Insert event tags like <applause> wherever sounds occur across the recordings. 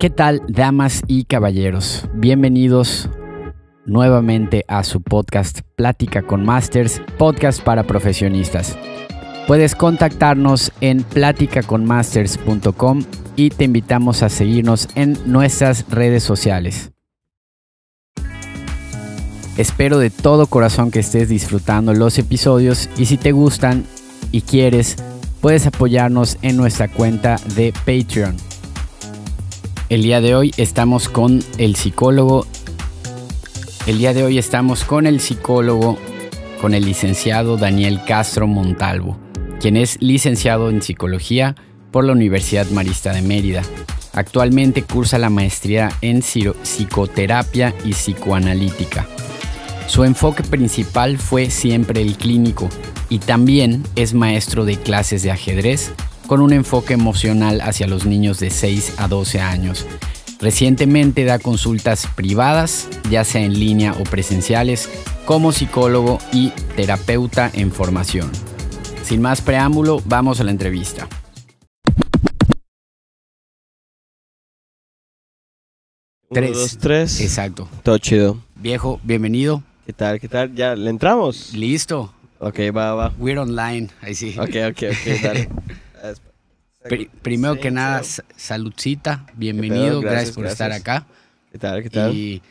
¿Qué tal, damas y caballeros? Bienvenidos nuevamente a su podcast Plática con Masters, podcast para profesionistas. Puedes contactarnos en platicaconmasters.com y te invitamos a seguirnos en nuestras redes sociales. Espero de todo corazón que estés disfrutando los episodios y si te gustan y quieres, puedes apoyarnos en nuestra cuenta de Patreon el día de hoy estamos con el psicólogo. El día de hoy estamos con el psicólogo, con el licenciado Daniel Castro Montalvo, quien es licenciado en psicología por la Universidad Marista de Mérida. Actualmente cursa la maestría en psicoterapia y psicoanalítica. Su enfoque principal fue siempre el clínico y también es maestro de clases de ajedrez con un enfoque emocional hacia los niños de 6 a 12 años. Recientemente da consultas privadas, ya sea en línea o presenciales, como psicólogo y terapeuta en formación. Sin más preámbulo, vamos a la entrevista. Tres. dos, tres. Exacto. Todo chido. Viejo, bienvenido. ¿Qué tal? ¿Qué tal? ¿Ya le entramos? Listo. Ok, va, va. We're online. Ahí sí. Ok, ok, ok, <laughs> dale. Primero que nada, saludcita, bienvenido, gracias, por estar acá. ¿Qué tal? ¿Qué tal? Y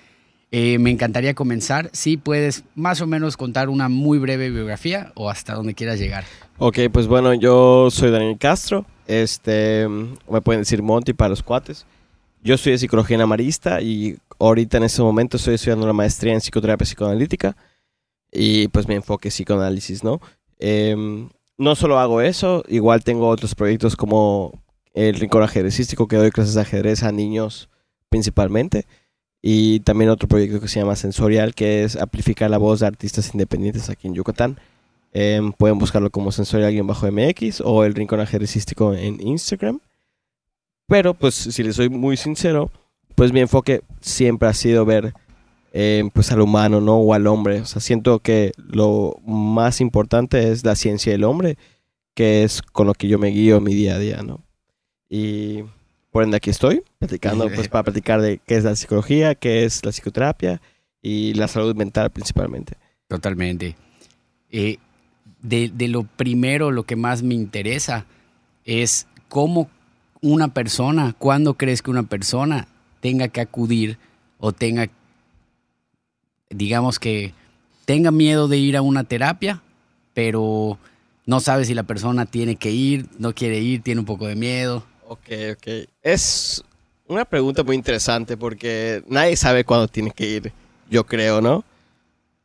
eh, me encantaría comenzar. Si puedes más o menos contar una muy breve biografía o hasta donde quieras llegar. Ok, pues bueno, yo soy Daniel Castro. Este, me pueden decir Monty para los cuates. Yo soy de psicología en amarista y ahorita en este momento estoy estudiando una maestría en psicoterapia psicoanalítica y pues mi enfoque es psicoanálisis, ¿no? Eh, no solo hago eso, igual tengo otros proyectos como el Rincón Ajedrecístico, que doy clases de ajedrez a niños principalmente. Y también otro proyecto que se llama Sensorial, que es amplificar la voz de artistas independientes aquí en Yucatán. Em, pueden buscarlo como Sensorial-MX o el Rincón Ajedrecístico en Instagram. Pero, pues, si les soy muy sincero, pues mi enfoque siempre ha sido ver eh, pues al humano, ¿no? O al hombre. O sea, siento que lo más importante es la ciencia del hombre, que es con lo que yo me guío mi día a día, ¿no? Y por ende aquí estoy, platicando, pues <laughs> para platicar de qué es la psicología, qué es la psicoterapia y la salud mental principalmente. Totalmente. Eh, de, de lo primero, lo que más me interesa es cómo una persona, cuándo crees que una persona tenga que acudir o tenga que digamos que tenga miedo de ir a una terapia, pero no sabe si la persona tiene que ir, no quiere ir, tiene un poco de miedo. Ok, ok. Es una pregunta muy interesante porque nadie sabe cuándo tiene que ir, yo creo, ¿no?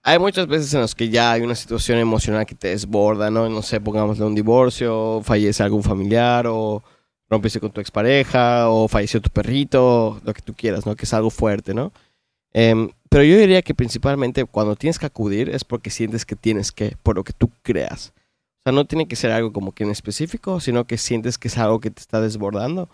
Hay muchas veces en las que ya hay una situación emocional que te desborda, ¿no? No sé, pongámosle un divorcio, fallece algún familiar o rompiste con tu expareja o falleció tu perrito, lo que tú quieras, ¿no? Que es algo fuerte, ¿no? Em, pero yo diría que principalmente cuando tienes que acudir es porque sientes que tienes que, por lo que tú creas. O sea, no tiene que ser algo como que en específico, sino que sientes que es algo que te está desbordando,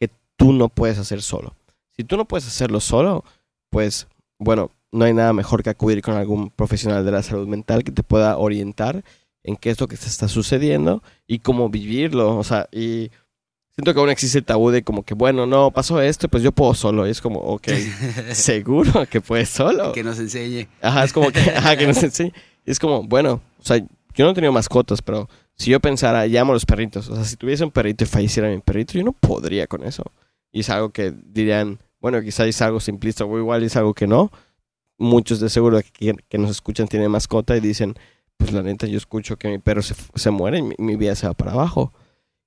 que tú no puedes hacer solo. Si tú no puedes hacerlo solo, pues bueno, no hay nada mejor que acudir con algún profesional de la salud mental que te pueda orientar en qué es lo que te está sucediendo y cómo vivirlo. O sea, y Siento que aún existe el tabú de como que, bueno, no, pasó esto, pues yo puedo solo. Y es como, ok, <laughs> ¿seguro que puedes solo? Que nos enseñe. Ajá, es como que, <laughs> ajá, que nos enseñe. Y es como, bueno, o sea, yo no he tenido mascotas, pero si yo pensara, llamo a los perritos, o sea, si tuviese un perrito y falleciera mi perrito, yo no podría con eso. Y es algo que dirían, bueno, quizás es algo simplista o igual es algo que no. Muchos de seguro que, que nos escuchan tienen mascota y dicen, pues la neta, yo escucho que mi perro se, se muere y mi, mi vida se va para abajo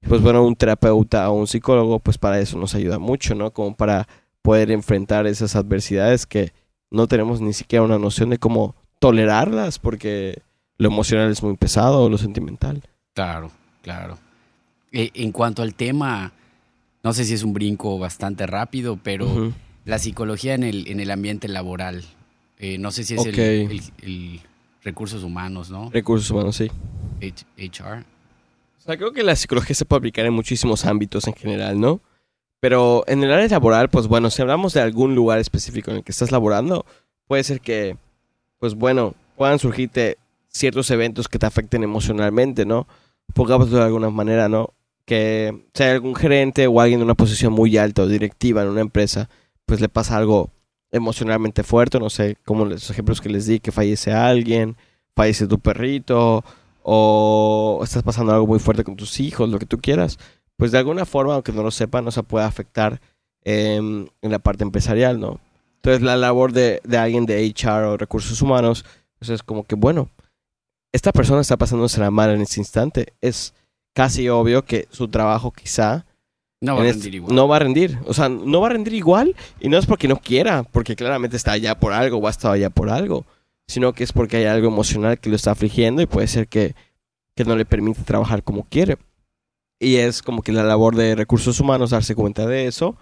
pues bueno, un terapeuta o un psicólogo, pues para eso nos ayuda mucho, ¿no? Como para poder enfrentar esas adversidades que no tenemos ni siquiera una noción de cómo tolerarlas, porque lo emocional es muy pesado, o lo sentimental. Claro, claro. E, en cuanto al tema, no sé si es un brinco bastante rápido, pero la psicología en el, en el ambiente laboral, eh, no sé si es el, recursos humanos, ¿no? Recursos humanos, sí. HR creo que la psicología se puede aplicar en muchísimos ámbitos en general, ¿no? Pero en el área laboral, pues bueno, si hablamos de algún lugar específico en el que estás laborando, puede ser que, pues bueno, puedan surgirte ciertos eventos que te afecten emocionalmente, ¿no? Pongámoslo de alguna manera, ¿no? que sea algún gerente o alguien de una posición muy alta o directiva en una empresa, pues le pasa algo emocionalmente fuerte, no sé, como los ejemplos que les di, que fallece alguien, fallece tu perrito, o estás pasando algo muy fuerte con tus hijos, lo que tú quieras, pues de alguna forma, aunque no lo sepan, no se puede afectar em, en la parte empresarial, ¿no? Entonces la labor de, de alguien de HR o recursos humanos, pues es como que, bueno, esta persona está pasándose la mal en ese instante. Es casi obvio que su trabajo quizá No va a en rendir este- igual. no va a rendir. O sea, no va a rendir igual y no es porque no quiera, porque claramente está allá por algo o ha estado allá por algo, sino que es porque hay algo emocional que lo está afligiendo y puede ser que, que no le permite trabajar como quiere. Y es como que la labor de recursos humanos darse cuenta de eso,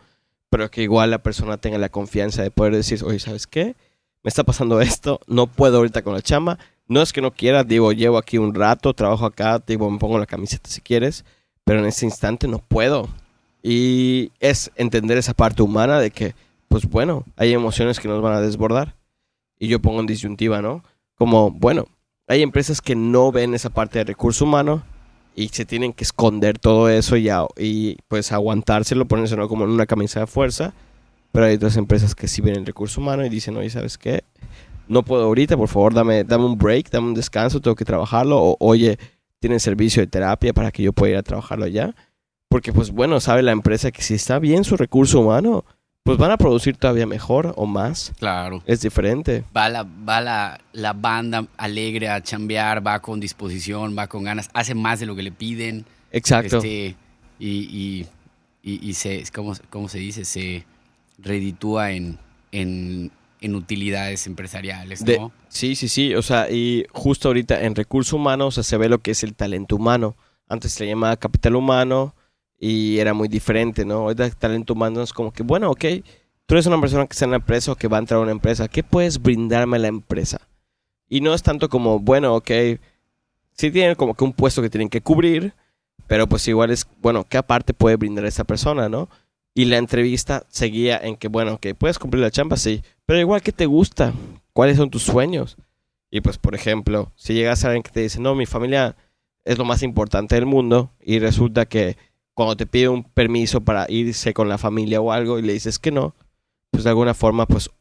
pero que igual la persona tenga la confianza de poder decir, oye, ¿sabes qué? Me está pasando esto, no puedo ahorita con la chamba. No es que no quiera, digo, llevo aquí un rato, trabajo acá, digo, me pongo la camiseta si quieres, pero en ese instante no puedo. Y es entender esa parte humana de que, pues bueno, hay emociones que nos van a desbordar. Y yo pongo en disyuntiva, ¿no? Como, bueno, hay empresas que no ven esa parte de recurso humano y se tienen que esconder todo eso y, a- y pues aguantárselo, ponérselo como en una camisa de fuerza. Pero hay otras empresas que sí ven el recurso humano y dicen, oye, ¿sabes qué? No puedo ahorita, por favor, dame, dame un break, dame un descanso, tengo que trabajarlo. O, oye, tienen servicio de terapia para que yo pueda ir a trabajarlo allá. Porque, pues bueno, sabe la empresa que si está bien su recurso humano, pues van a producir todavía mejor o más. Claro. Es diferente. Va, la, va la, la banda alegre a chambear, va con disposición, va con ganas, hace más de lo que le piden. Exacto. Este, y, y, y, y se, ¿cómo, cómo se dice? Se reditúa en, en, en utilidades empresariales, ¿no? De- sí, sí, sí. O sea, y justo ahorita en recursos humanos o sea, se ve lo que es el talento humano. Antes se le llamaba capital humano y era muy diferente, ¿no? Ahorita talento humano es como que, bueno, ok, tú eres una persona que está en la empresa o que va a entrar a una empresa. ¿Qué puedes brindarme a la empresa? Y no es tanto como, bueno, ok, sí tienen como que un puesto que tienen que cubrir, pero pues igual es, bueno, ¿qué aparte puede brindar esa persona, no? Y la entrevista seguía en que, bueno, ok, puedes cumplir la chamba, sí, pero igual, ¿qué te gusta? ¿Cuáles son tus sueños? Y pues, por ejemplo, si llegas a alguien que te dice, no, mi familia es lo más importante del mundo, y resulta que cuando te pide un permiso para irse con la familia o algo y le dices que no, pues de alguna forma, pues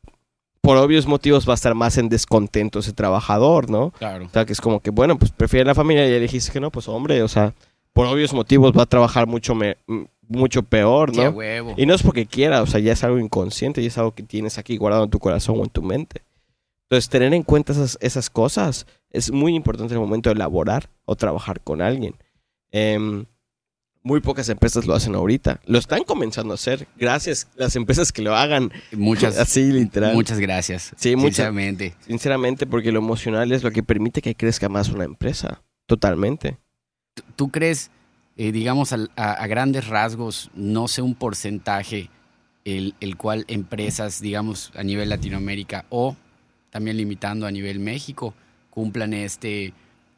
por obvios motivos va a estar más en descontento ese trabajador, ¿no? Claro. O sea, que es como que, bueno, pues prefiere la familia y ya dijiste que no, pues hombre, o sea, por obvios motivos va a trabajar mucho, me- mucho peor, Qué ¿no? huevo. Y no es porque quiera, o sea, ya es algo inconsciente y es algo que tienes aquí guardado en tu corazón o en tu mente. Entonces, tener en cuenta esas, esas cosas es muy importante en el momento de elaborar o trabajar con alguien. Em, muy pocas empresas lo hacen ahorita. Lo están comenzando a hacer. Gracias las empresas que lo hagan Muchas, <laughs> así, literal. muchas gracias. Sí, muchas- Sinceramente. Sinceramente, porque lo emocional es lo que permite que crezca más una empresa. Totalmente. ¿Tú crees, eh, digamos, a, a grandes rasgos, no sé un porcentaje, el, el cual empresas, digamos, a nivel Latinoamérica o también limitando a nivel México, cumplan este,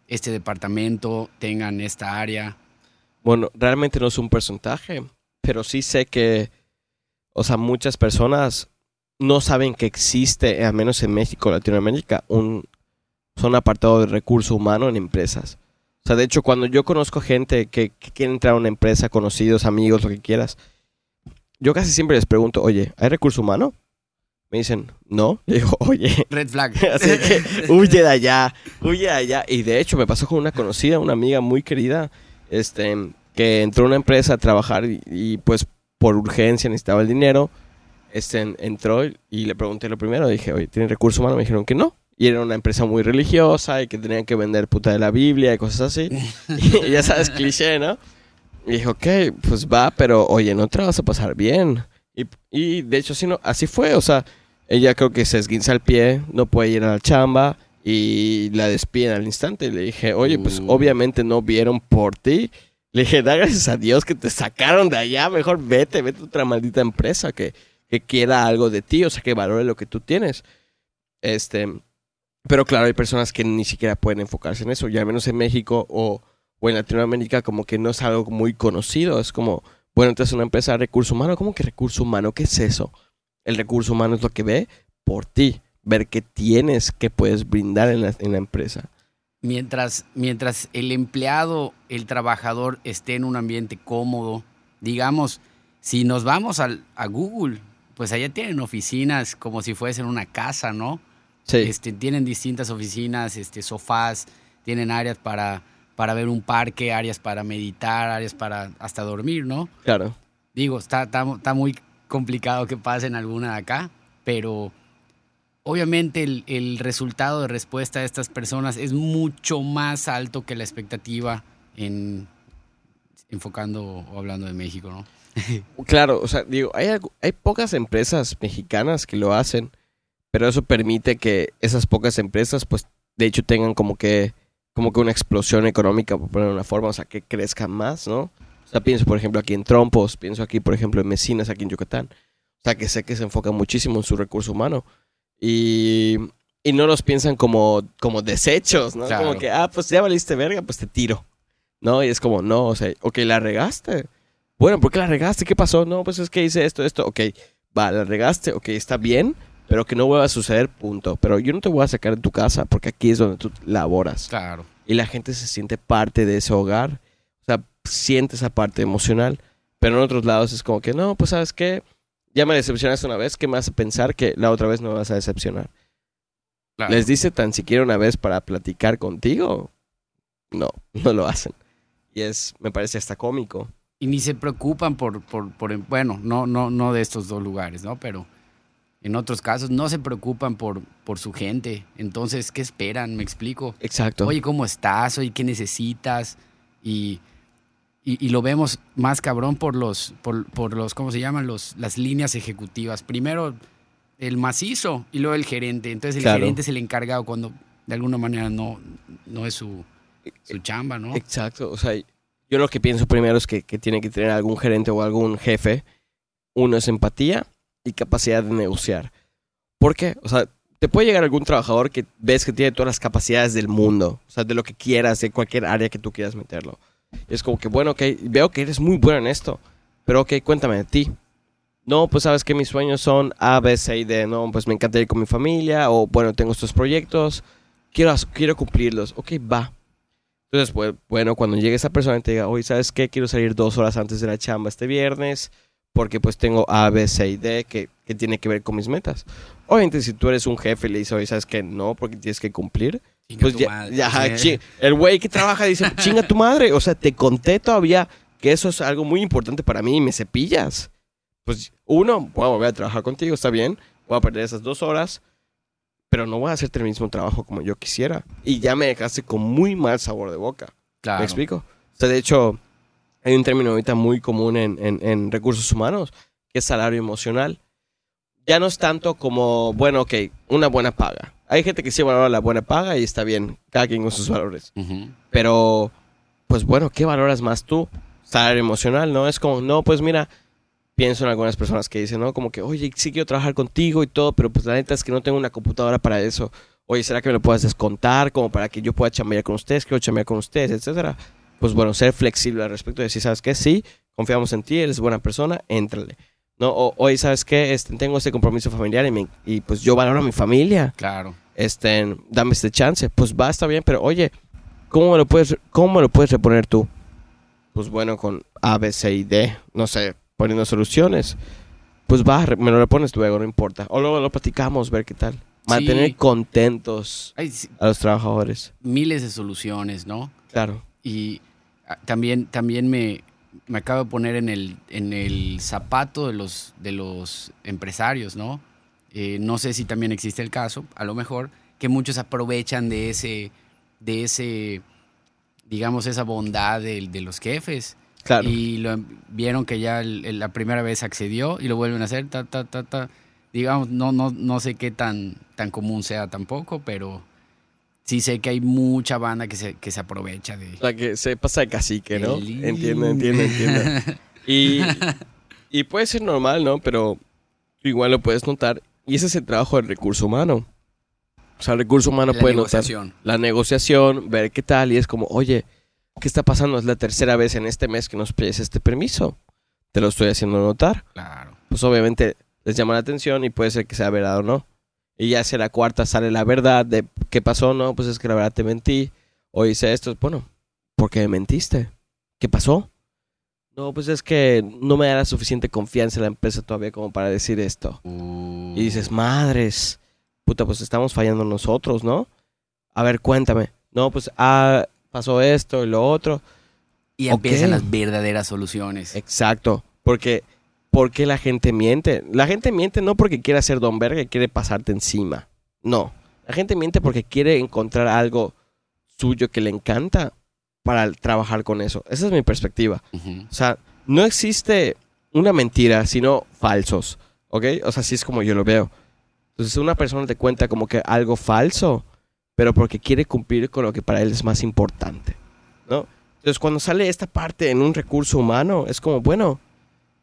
este departamento, tengan esta área? Bueno, realmente no es un porcentaje, pero sí sé que, o sea, muchas personas no saben que existe, al menos en México, Latinoamérica, un son apartado de recurso humano en empresas. O sea, de hecho, cuando yo conozco gente que, que quiere entrar a una empresa, conocidos, amigos, lo que quieras, yo casi siempre les pregunto, oye, ¿hay recurso humano? Me dicen, no. <laughs> Digo, oye, Red flag. <laughs> Así que huye de allá, huye de allá. Y de hecho me pasó con una conocida, una amiga muy querida, este, que entró a una empresa a trabajar y, y, pues por urgencia necesitaba el dinero. Este, entró y le pregunté lo primero, dije, oye, ¿tiene recursos humanos? Me dijeron que no. Y era una empresa muy religiosa y que tenían que vender puta de la Biblia y cosas así. <laughs> <laughs> y ya sabes, cliché, ¿no? Y dije, ok, pues va, pero oye, no te la vas a pasar bien. Y, y de hecho, así, no, así fue, o sea, ella creo que se esguinza el pie, no puede ir a la chamba y la despiden al instante. Y le dije, oye, pues Uh. obviamente no vieron por ti. Le dije, da gracias a Dios que te sacaron de allá, mejor vete, vete a otra maldita empresa que, que quiera algo de ti, o sea, que valore lo que tú tienes. Este, pero claro, hay personas que ni siquiera pueden enfocarse en eso, ya al menos en México o, o en Latinoamérica como que no es algo muy conocido, es como, bueno, entonces una empresa de recurso humano, ¿cómo que recurso humano? ¿Qué es eso? El recurso humano es lo que ve por ti, ver qué tienes, qué puedes brindar en la, en la empresa. mientras, mientras el empleado, el trabajador esté en un ambiente cómodo, digamos, si nos vamos al, a Google, pues allá tienen oficinas como si fuesen una casa, ¿no? Sí. Este, tienen distintas oficinas, este, sofás, tienen áreas para, para ver un parque, áreas para meditar, áreas para hasta dormir, ¿no? Claro. Digo, está, está, está muy complicado que pasen alguna de acá, pero obviamente el, el resultado de respuesta de estas personas es mucho más alto que la expectativa en enfocando o hablando de México, ¿no? <laughs> Claro, o sea, digo, hay, hay pocas empresas mexicanas que lo hacen, pero eso permite que esas pocas empresas, pues, de hecho, tengan como que, como que una explosión económica, por ponerlo de una forma, o sea, que crezcan más, ¿no? O sea, pienso, por ejemplo, aquí en Trompos, pienso aquí, por ejemplo, en Mesinas, aquí en Yucatán. O sea, que sé que se enfocan muchísimo en su recurso humano. Y, y no los piensan como, como desechos, ¿no? Claro. Como que, ah, pues ya valiste verga, pues te tiro. ¿No? Y es como, no, o sea, ok, la regaste. Bueno, ¿por qué la regaste? ¿Qué pasó? No, pues es que hice esto, esto. Ok, va, la regaste, ok, está bien, pero que no vuelva a suceder, punto. Pero yo no te voy a sacar de tu casa porque aquí es donde tú laboras. Claro. Y la gente se siente parte de ese hogar. O sea, siente esa parte emocional. Pero en otros lados es como que, no, pues sabes qué, ya me decepcionaste una vez, ¿qué me pensar que la otra vez no me vas a decepcionar? claro. ¿Les dice tan siquiera una vez para platicar contigo? No, <laughs> no lo hacen. Y es, me parece hasta cómico. y ni se preocupan por, por, por- bueno, no, no, no de estos dos lugares, ¿no? Pero en otros casos no se preocupan por, por su gente. Entonces, ¿qué esperan? Me explico. Exacto. Oye, ¿cómo estás? Oye, ¿qué necesitas? Y, y, y lo vemos más cabrón por los, por, por los, ¿cómo se llaman? Los, las líneas ejecutivas. Primero el macizo y luego el gerente. Entonces el Claro. gerente es el encargado cuando de alguna manera no, no es su, su chamba, ¿no? Exacto. O sea, yo lo que pienso primero es que, que tiene que tener algún gerente o algún jefe. Uno es empatía y capacidad de negociar. ¿Por qué? O sea, te puede llegar algún trabajador que ves que tiene todas las capacidades del mundo. O sea, de lo que quieras, de cualquier área que tú quieras meterlo. Y es como que, bueno, ok, veo que eres muy bueno en esto. Pero ok, cuéntame de ti. No, pues sabes que mis sueños son A, B, C y D. No, pues me encanta ir con mi familia. O bueno, tengo estos proyectos. Quiero, quiero cumplirlos. Ok, va. Entonces, pues, bueno, cuando llegue esa persona y te diga, oye, ¿sabes qué? Quiero salir dos horas antes de la chamba este viernes porque pues tengo A, B, C y D que, que tiene que ver con mis metas. Obviamente, si tú eres un jefe y le dices, oye, ¿sabes qué? No, porque tienes que cumplir. Chinga Pues tu ya, madre. ya, Sí. chi- el güey que trabaja dice, <laughs> chinga tu madre. O sea, te conté todavía que eso es algo muy importante para mí y me cepillas. Pues uno, voy a volver a trabajar contigo, está bien. Voy a perder esas dos horas, pero no voy a hacerte el mismo trabajo como yo quisiera. Y ya me dejaste con muy mal sabor de boca. Claro. ¿Me explico? O sea, de hecho, hay un término ahorita muy común en, en- en recursos humanos, que es salario emocional. Ya no es tanto como, bueno, ok, una buena paga. Hay gente que sí valora la buena paga y está bien, cada quien con sus valores. Pero, pues bueno, ¿qué valoras más tú? Salario emocional, ¿no? Es como, no, pues mira, pienso en algunas personas que dicen, ¿no? Como que, oye, sí quiero trabajar contigo y todo, pero pues la neta es que no tengo una computadora para eso. Oye, ¿será que me lo puedas descontar como para que yo pueda chambear con ustedes, quiero chambear con ustedes, etcétera? Pues bueno, ser flexible al respecto de decir, ¿sabes qué? Sí, confiamos en ti, eres buena persona, éntrale. No, o, oye, ¿sabes qué? Este, tengo este compromiso familiar y, me- y pues yo valoro a mi familia Claro. este, dame este chance. Pues va, está bien, pero oye, ¿cómo me lo puedes, cómo me lo puedes reponer tú? Pues bueno, con A, B, C y D, no sé, poniendo soluciones. Pues va, me lo repones luego, no importa. O luego lo platicamos, ver qué tal. Mantener Sí. contentos sí, a los trabajadores. miles de soluciones, ¿no? Claro. Y ah, también, también me, me acabo de poner en el, en el zapato de los, de los empresarios, ¿no? Eh, no sé si también existe el caso, a lo mejor, que muchos aprovechan de ese, de ese, digamos, esa bondad de, de los jefes. Claro. Y lo, vieron que ya el- la primera vez accedió y lo vuelven a hacer, ta, ta, ta, ta. Digamos, no, no, no sé qué tan, tan común sea tampoco, pero sí sé que hay mucha banda que se, que se aprovecha de... Sea, que se pasa de cacique, ¿no? El- Entiendo, entiendo, entiendo. <laughs> Y, y puede ser normal, ¿no? Pero tú igual lo puedes notar. Y ese es el trabajo del recurso humano. O sea, el recurso humano La puede notar negociación. la negociación, ver qué tal. Y es como, oye, ¿qué está pasando? Es la tercera vez en este mes que nos pides este permiso. Te lo estoy haciendo notar. Claro. Pues obviamente les llama la atención y puede ser que sea verdad o no. Y ya si a la cuarta sale la verdad de qué pasó, no, pues es que la verdad te mentí. o dice esto, bueno, ¿por qué me mentiste? ¿Qué pasó? No, pues es que no me da la suficiente confianza en la empresa todavía como para decir esto. Y dices, madres, puta, pues estamos fallando nosotros, ¿no? A ver, cuéntame. No, pues, ah, pasó esto y lo otro. Y empiezan las verdaderas soluciones. Exacto, porque ¿por qué la gente miente? La gente miente no porque quiere ser don verga y quiere pasarte encima. No, la gente miente porque quiere encontrar algo suyo que le encanta para trabajar con eso. Esa es mi perspectiva. O sea, no existe una mentira, sino falsos, ¿ok? O sea, así es como yo lo veo. Entonces, una persona te cuenta como que algo falso, pero porque quiere cumplir con lo que para él es más importante, ¿no? Entonces, cuando sale esta parte en un recurso humano, es como, bueno,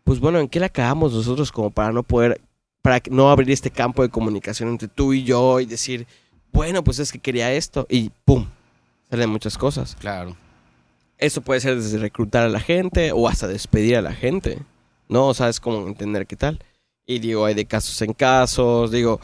pues bueno, ¿en qué la cagamos nosotros como para no poder, para no abrir este campo de comunicación entre tú y yo y decir, bueno, pues es que quería esto y ¡pum! Salen muchas cosas. Claro. Eso puede ser desde reclutar a la gente o hasta despedir a la gente. ¿No? O sea, es como entender qué tal. Y digo, hay de casos en casos. Digo,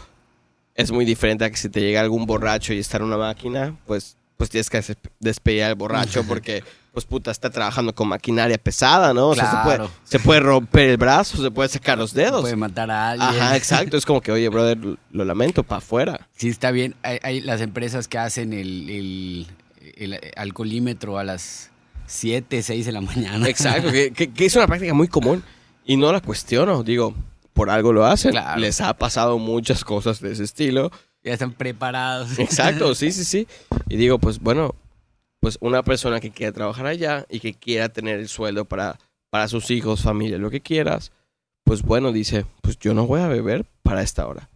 es muy diferente a que si te llega algún borracho y está en una máquina, pues, pues tienes que des- despedir al borracho <laughs> porque, pues puta, está trabajando con maquinaria pesada, ¿no? O sea, se puede, Claro. se puede romper el brazo, se puede sacar los dedos. Puede matar a alguien. Ajá, exacto. Es como que, oye, brother, lo lamento, para afuera. Sí, está bien. Hay, hay las empresas que hacen el, el- el alcoholímetro a las 7, 6 de la mañana. Exacto, que, <laughs> que- que es una práctica muy común y no la cuestiono. Digo, por algo lo hacen. Claro. Les ha pasado muchas cosas de ese estilo. Ya están preparados. Exacto, sí, sí, sí. Y digo, pues bueno, pues una persona que quiera trabajar allá y que quiera tener el sueldo para, para sus hijos, familia, lo que quieras, pues bueno, dice, pues yo no voy a beber para esta hora.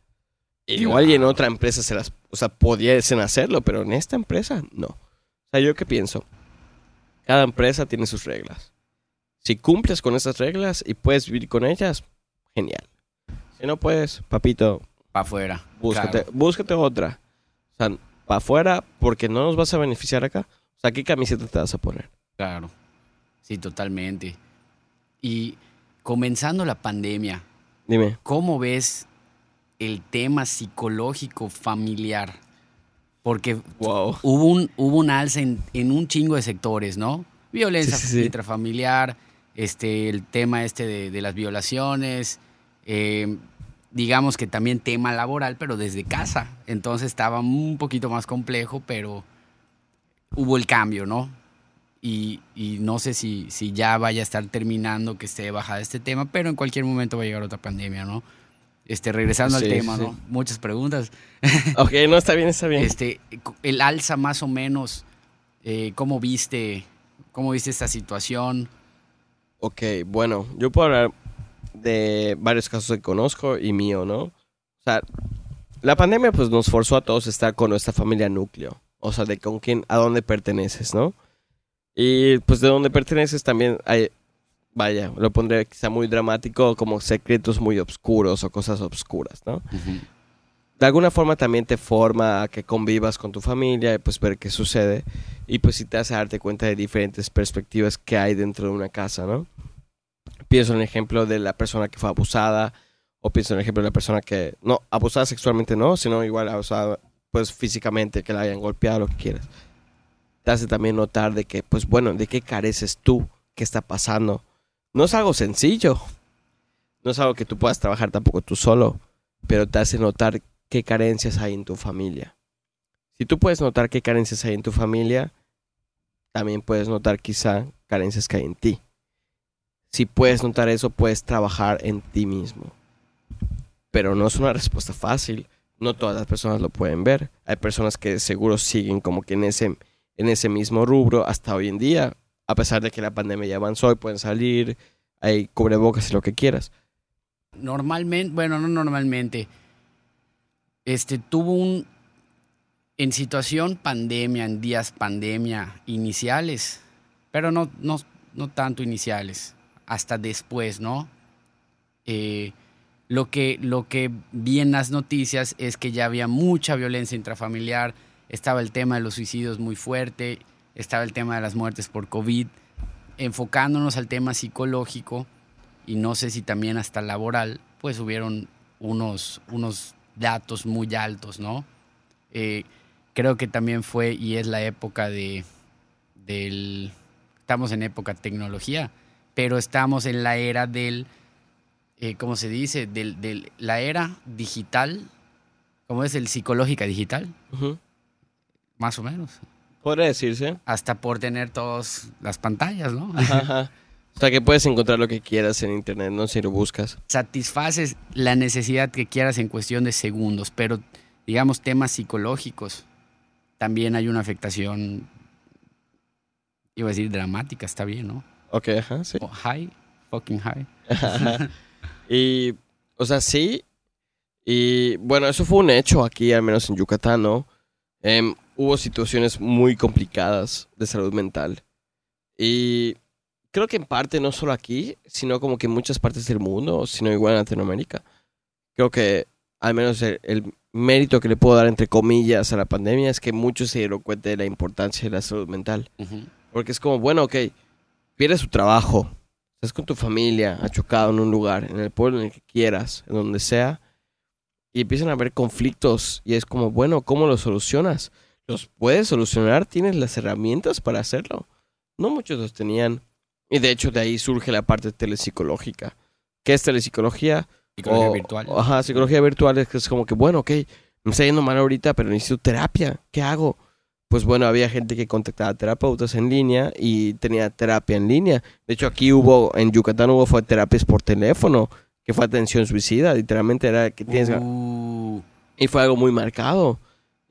Igual y en otra empresa se las, o sea, pudiesen hacerlo, pero en esta empresa no. O sea, yo qué pienso. Cada empresa tiene sus reglas. Si cumples con esas reglas y puedes vivir con ellas, genial. Si no puedes, papito, Para afuera. Búscate, Claro. búscate otra. O sea, para afuera, porque no nos vas a beneficiar acá. Sea, ¿qué camiseta te vas a poner? Claro. Sí, totalmente. Y comenzando la pandemia, Dime. ¿cómo ves el tema psicológico familiar? Porque Wow. hubo un, hubo un alza en, en un chingo de sectores, ¿no? Violencia Sí, sí, sí. intrafamiliar, este, el tema este de, de las violaciones, eh, digamos que también tema laboral, pero desde casa. Entonces estaba un poquito más complejo, pero hubo el cambio, ¿no? Y, y no sé si, si ya vaya a estar terminando que esté bajada este tema, pero en cualquier momento va a llegar otra pandemia, ¿no? Este, regresando Sí, al tema, sí. ¿no? Muchas preguntas. <laughs> Ok, no, está bien, está bien. Este, el alza más o menos, eh, ¿cómo viste, cómo viste esta situación? Ok, bueno, yo puedo hablar de varios casos que conozco y mío, ¿no? O sea, la pandemia pues nos forzó a todos a estar con nuestra familia núcleo. O sea, de con quién, a dónde perteneces, ¿no? Y pues de dónde perteneces también hay, vaya, lo pondré quizá muy dramático, como secretos muy oscuros o cosas oscuras, ¿no? de alguna forma también te forma a que convivas con tu familia y pues ver qué sucede y pues sí te hace darte cuenta de diferentes perspectivas que hay dentro de una casa, ¿no? Pienso en el ejemplo de la persona que fue abusada o pienso en el ejemplo de la persona que, no, abusada sexualmente no, sino igual abusada pues físicamente, que la hayan golpeado, lo que quieras. Te hace también notar de que, pues bueno, de qué careces tú, qué está pasando. No es algo sencillo, no es algo que tú puedas trabajar tampoco tú solo, pero te hace notar qué carencias hay en tu familia. Si tú puedes notar qué carencias hay en tu familia, también puedes notar quizá carencias que hay en ti. Si puedes notar eso, puedes trabajar en ti mismo. Pero no es una respuesta fácil. No todas las personas lo pueden ver. Hay personas que seguro siguen como que en ese, en ese mismo rubro hasta hoy en día. A pesar de que la pandemia ya avanzó y pueden salir, hay cubrebocas y lo que quieras. Normalmente, bueno, no normalmente, este, tuvo un, en situación pandemia, en días pandemia iniciales, pero no, no, no tanto iniciales, hasta después, ¿no? Eh, lo, que, lo que vi en las noticias es que ya había mucha violencia intrafamiliar, estaba el tema de los suicidios muy fuerte, estaba el tema de las muertes por COVID, enfocándonos al tema psicológico y no sé si también hasta laboral, pues hubieron unos, unos datos muy altos, ¿no? Eh, creo que también fue y es la época de del estamos en época tecnología, pero estamos en la era del eh, ¿cómo se dice? Del, del- la era digital, ¿cómo es el psicológica digital? Más o menos. Podría decirse. Hasta por tener todas las pantallas, ¿no? Ajá. O sea, que puedes encontrar lo que quieras en internet, no si lo buscas. Satisfaces la necesidad que quieras en cuestión de segundos, pero digamos temas psicológicos, también hay una afectación, iba a decir dramática, está bien, ¿no? Ok, ajá, sí. High, fucking high. <laughs> Y, o sea, sí. Y bueno, eso fue un hecho aquí, al menos en Yucatán, ¿no? Em, hubo situaciones muy complicadas de salud mental. Y creo que en parte no solo aquí, sino como que en muchas partes del mundo, sino igual en Latinoamérica. Creo que al menos el, el mérito que le puedo dar entre comillas a la pandemia es que muchos se dieron cuenta de la importancia de la salud mental. Ujú. Porque es como, bueno, ok, pierdes tu trabajo, estás con tu familia, achocado en un lugar, en el pueblo en el que quieras, en donde sea, y empiezan a haber conflictos y es como, bueno, ¿cómo los solucionas? ¿Los puedes solucionar? ¿Tienes las herramientas para hacerlo? No muchos los tenían. Y de hecho de ahí surge la parte telepsicológica. ¿Qué es telepsicología? Psicología O- virtual. o- Ajá, psicología virtual es que es como que, bueno, ok, me está yendo mal ahorita, pero necesito terapia. ¿Qué hago? Pues bueno, había gente que contactaba terapeutas en línea y tenía terapia en línea. De hecho, aquí hubo, en Yucatán hubo fue terapias por teléfono, que fue atención suicida. Literalmente era que tienes... Uh, Y fue algo muy marcado.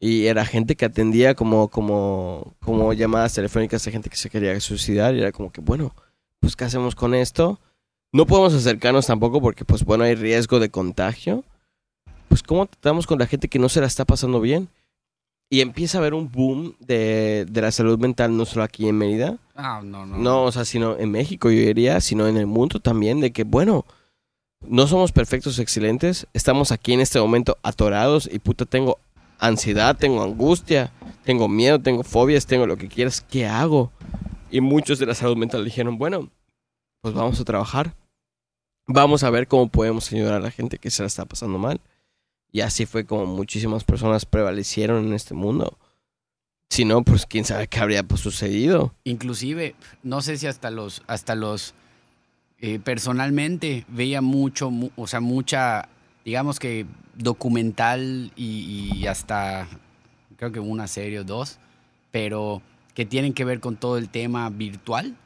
Y era gente que atendía como, como, como llamadas telefónicas de gente que se quería suicidar. Y era como que, bueno, pues ¿qué hacemos con esto? No podemos acercarnos tampoco porque, pues bueno, hay riesgo de contagio. Pues ¿cómo tratamos con la gente que no se la está pasando bien? Y empieza a haber un boom de, de la salud mental, no solo aquí en Mérida. ah, no, no. No, o sea, sino en México, yo diría, sino en el mundo también, de que, bueno, no somos perfectos excelentes, estamos aquí en este momento atorados y puta, tengo ansiedad, tengo angustia, tengo miedo, tengo fobias, tengo lo que quieras, ¿qué hago? Y muchos de la salud mental dijeron, bueno, pues vamos a trabajar, vamos a ver cómo podemos ayudar a la gente que se la está pasando mal. Y así fue como muchísimas personas prevalecieron en este mundo. Si no, pues quién sabe qué habría pues, sucedido. Inclusive, no sé si hasta los, hasta los, eh, personalmente veía mucho, mu- o sea, mucha, digamos que documental y, hasta, creo que una serie o dos, pero que tienen que ver con todo el tema virtual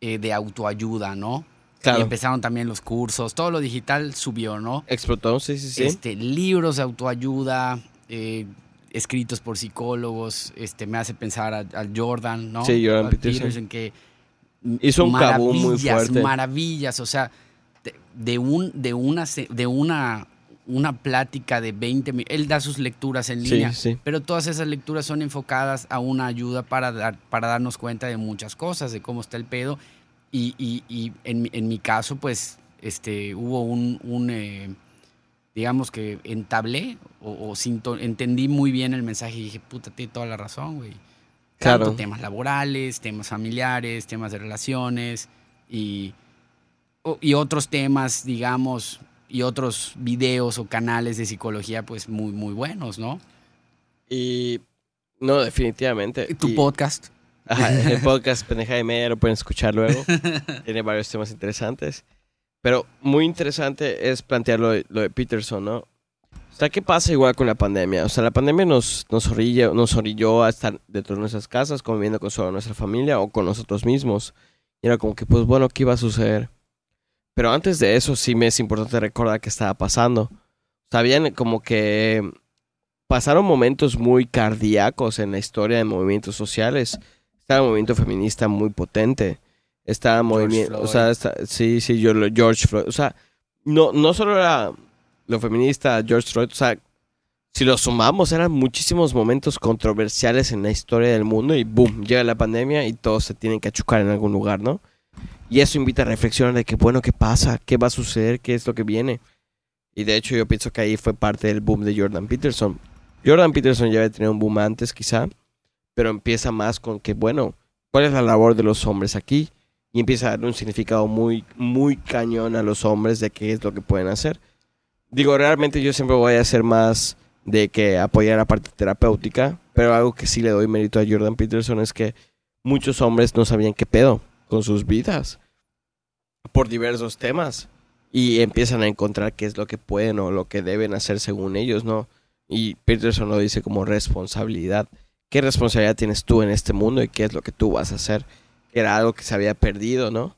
eh, de autoayuda, ¿no? Y empezaron también los cursos, todo lo digital subió, ¿no? Explotó, sí, sí, sí. Este, libros de autoayuda, eh, escritos por psicólogos, este, me hace pensar a, a Jordan, ¿no? Sí, Jordan Peterson. que Hizo un kaboom muy maravillas, fuerte. Maravillas, o sea, de, de un, de una, de una, una plática de 20 minutos, él da sus lecturas en Sí, línea, sí. pero todas esas lecturas son enfocadas a una ayuda para, dar, para darnos cuenta de muchas cosas, de cómo está el pedo. Y, y- y en, mi- en mi caso, pues, este, hubo un, un, eh, digamos que entablé o, o sinto- entendí muy bien el mensaje y dije, puta, tiene toda la razón, güey. Claro. Tanto temas laborales, temas familiares, temas de relaciones y, y otros temas, digamos, y otros videos o canales de psicología, pues muy, muy buenos, ¿no? Y no, definitivamente. Tu Y- podcast. Ajá, el podcast Pendeja de Media lo pueden escuchar luego. <laughs> Tiene varios temas interesantes. Pero muy interesante es plantear lo de, lo de Peterson, ¿no? O sea, ¿qué pasa igual con la pandemia? O sea, la pandemia nos, nos, orilla, nos orilló a estar dentro de nuestras casas, conviviendo con solo nuestra familia o con nosotros mismos. Y era como que, pues bueno, ¿qué iba a suceder? Pero antes de eso sí me es importante recordar qué estaba pasando. Sabían como que pasaron momentos muy cardíacos en la historia de movimientos sociales. Estaba movimiento feminista muy potente. Estaba movimiento, o sea, está- sí, sí, yo, George Floyd. O sea, no, no solo era lo feminista, George Floyd, o sea, si lo sumamos, eran muchísimos momentos controversiales en la historia del mundo y boom, llega la pandemia y todos se tienen que achucar en algún lugar, ¿no? Y eso invita a reflexionar de que, bueno, ¿qué pasa? ¿Qué va a suceder? ¿Qué es lo que viene? Y de hecho yo pienso que ahí fue parte del boom de Jordan Peterson. Jordan Peterson ya había tenido un boom antes quizá, pero empieza más con que, bueno, ¿cuál es la labor de los hombres aquí? Y empieza a darle un significado muy, muy cañón a los hombres de qué es lo que pueden hacer. Digo, realmente yo siempre voy a hacer más de que apoyar la parte terapéutica, Pero algo que sí le doy mérito a Jordan Peterson es que muchos hombres no sabían qué pedo con sus vidas por diversos temas y empiezan a encontrar qué es lo que pueden o lo que deben hacer según ellos, ¿no? Y Peterson lo dice como responsabilidad. ¿Qué responsabilidad tienes tú en este mundo y qué es lo que tú vas a hacer? Era algo que se había perdido, ¿no?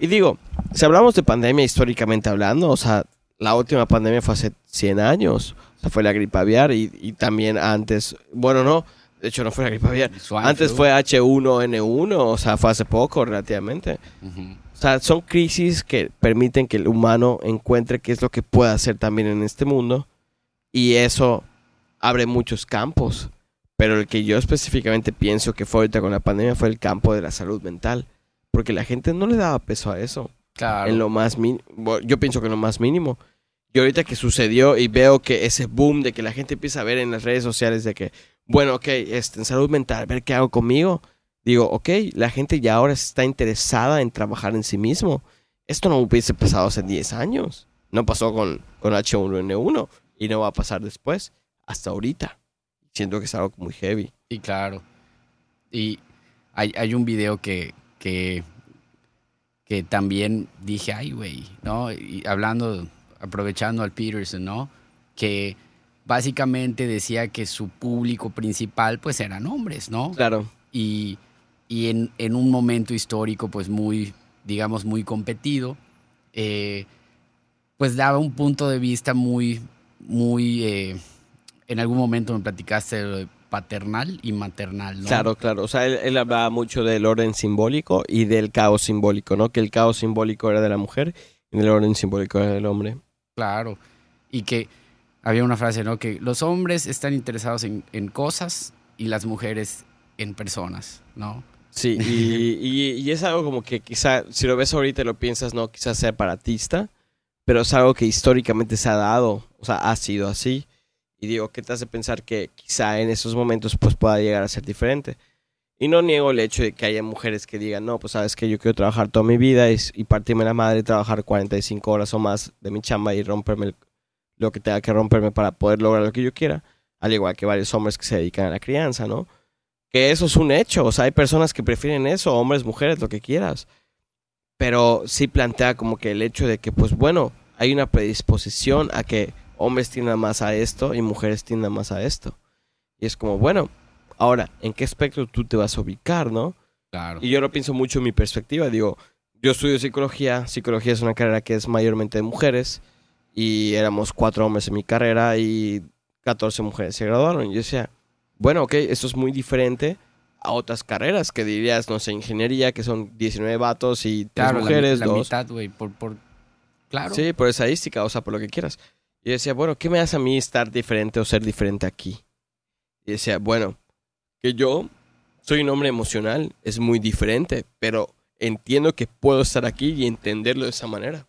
Y digo, si hablamos de pandemia históricamente hablando, o sea, la última pandemia fue hace 100 años, o sea, fue la gripe aviar y, y también antes, bueno, no, de hecho no fue la gripe aviar, antes fue H1N1, o sea, fue hace poco relativamente. O sea, son crisis que permiten que el humano encuentre qué es lo que puede hacer también en este mundo. Y eso abre muchos campos. Pero el que yo específicamente pienso que fue ahorita con la pandemia fue el campo de la salud mental. Porque la gente no le daba peso a eso. Claro. En lo más mínimo. Yo pienso que en lo más mínimo. Y ahorita que sucedió y veo que ese boom de que la gente empieza a ver en las redes sociales de que, bueno, ok, este, en salud mental, ver qué hago conmigo. Digo, ok, la gente ya ahora está interesada en trabajar en sí mismo. Esto no hubiese pasado hace 10 años. No pasó con, con H1N1 y no va a pasar después. Hasta ahorita. Siento que es algo muy heavy. Sí, claro. Y hay, hay un video que, que, que también dije, ay, güey, ¿no? Y hablando, aprovechando al Peterson, ¿no? Que básicamente decía que su público principal, pues, eran hombres, ¿no? Claro. y, y en, en un momento histórico pues muy, digamos, muy competido, eh, pues daba un punto de vista muy, muy, eh, en algún momento me platicaste de paternal y maternal, ¿no? Claro, claro. O sea, él, él hablaba mucho del orden simbólico y del caos simbólico, ¿no? Que el caos simbólico era de la mujer y el orden simbólico era del hombre. Claro. Y que había una frase, ¿no? Que los hombres están interesados en, en cosas y las mujeres en personas, ¿no? Sí, y, y- y es algo como que quizá, si lo ves ahorita y lo piensas, no, quizás sea separatista, pero es algo que históricamente se ha dado, o sea, ha sido así. Y digo, ¿qué te hace pensar que quizá en esos momentos pues pueda llegar a ser diferente? Y no niego el hecho de que haya mujeres que digan, no, pues sabes que yo quiero trabajar toda mi vida y, y partirme la madre, trabajar 45 horas o más de mi chamba y romperme lo que tenga que romperme para poder lograr lo que yo quiera. Al igual que varios hombres que se dedican a la crianza, ¿no? que eso es un hecho. O sea, hay personas que prefieren eso, hombres, mujeres, lo que quieras. Pero sí plantea como que el hecho de que, pues bueno, hay una predisposición a que hombres tiendan más a esto y mujeres tiendan más a esto. Y es como, bueno, ahora, ¿en qué aspecto tú te vas a ubicar, no? Claro. Y yo lo pienso mucho en mi perspectiva. Digo, yo estudio psicología. Psicología es una carrera que es mayormente de mujeres. Y éramos cuatro hombres en mi carrera y 14 mujeres se graduaron. Y yo decía, bueno, ok, esto es muy diferente a otras carreras que dirías, no sé, ingeniería, que son 19 vatos y tres claro, la mujeres, la, dos. mitad, güey, por, por... Claro. Sí, por estadística, o sea, por lo que quieras. Y decía, bueno, ¿qué me hace a mí estar diferente o ser diferente aquí? Y decía, bueno, que yo soy un hombre emocional, es muy diferente, pero entiendo que puedo estar aquí y entenderlo de esa manera.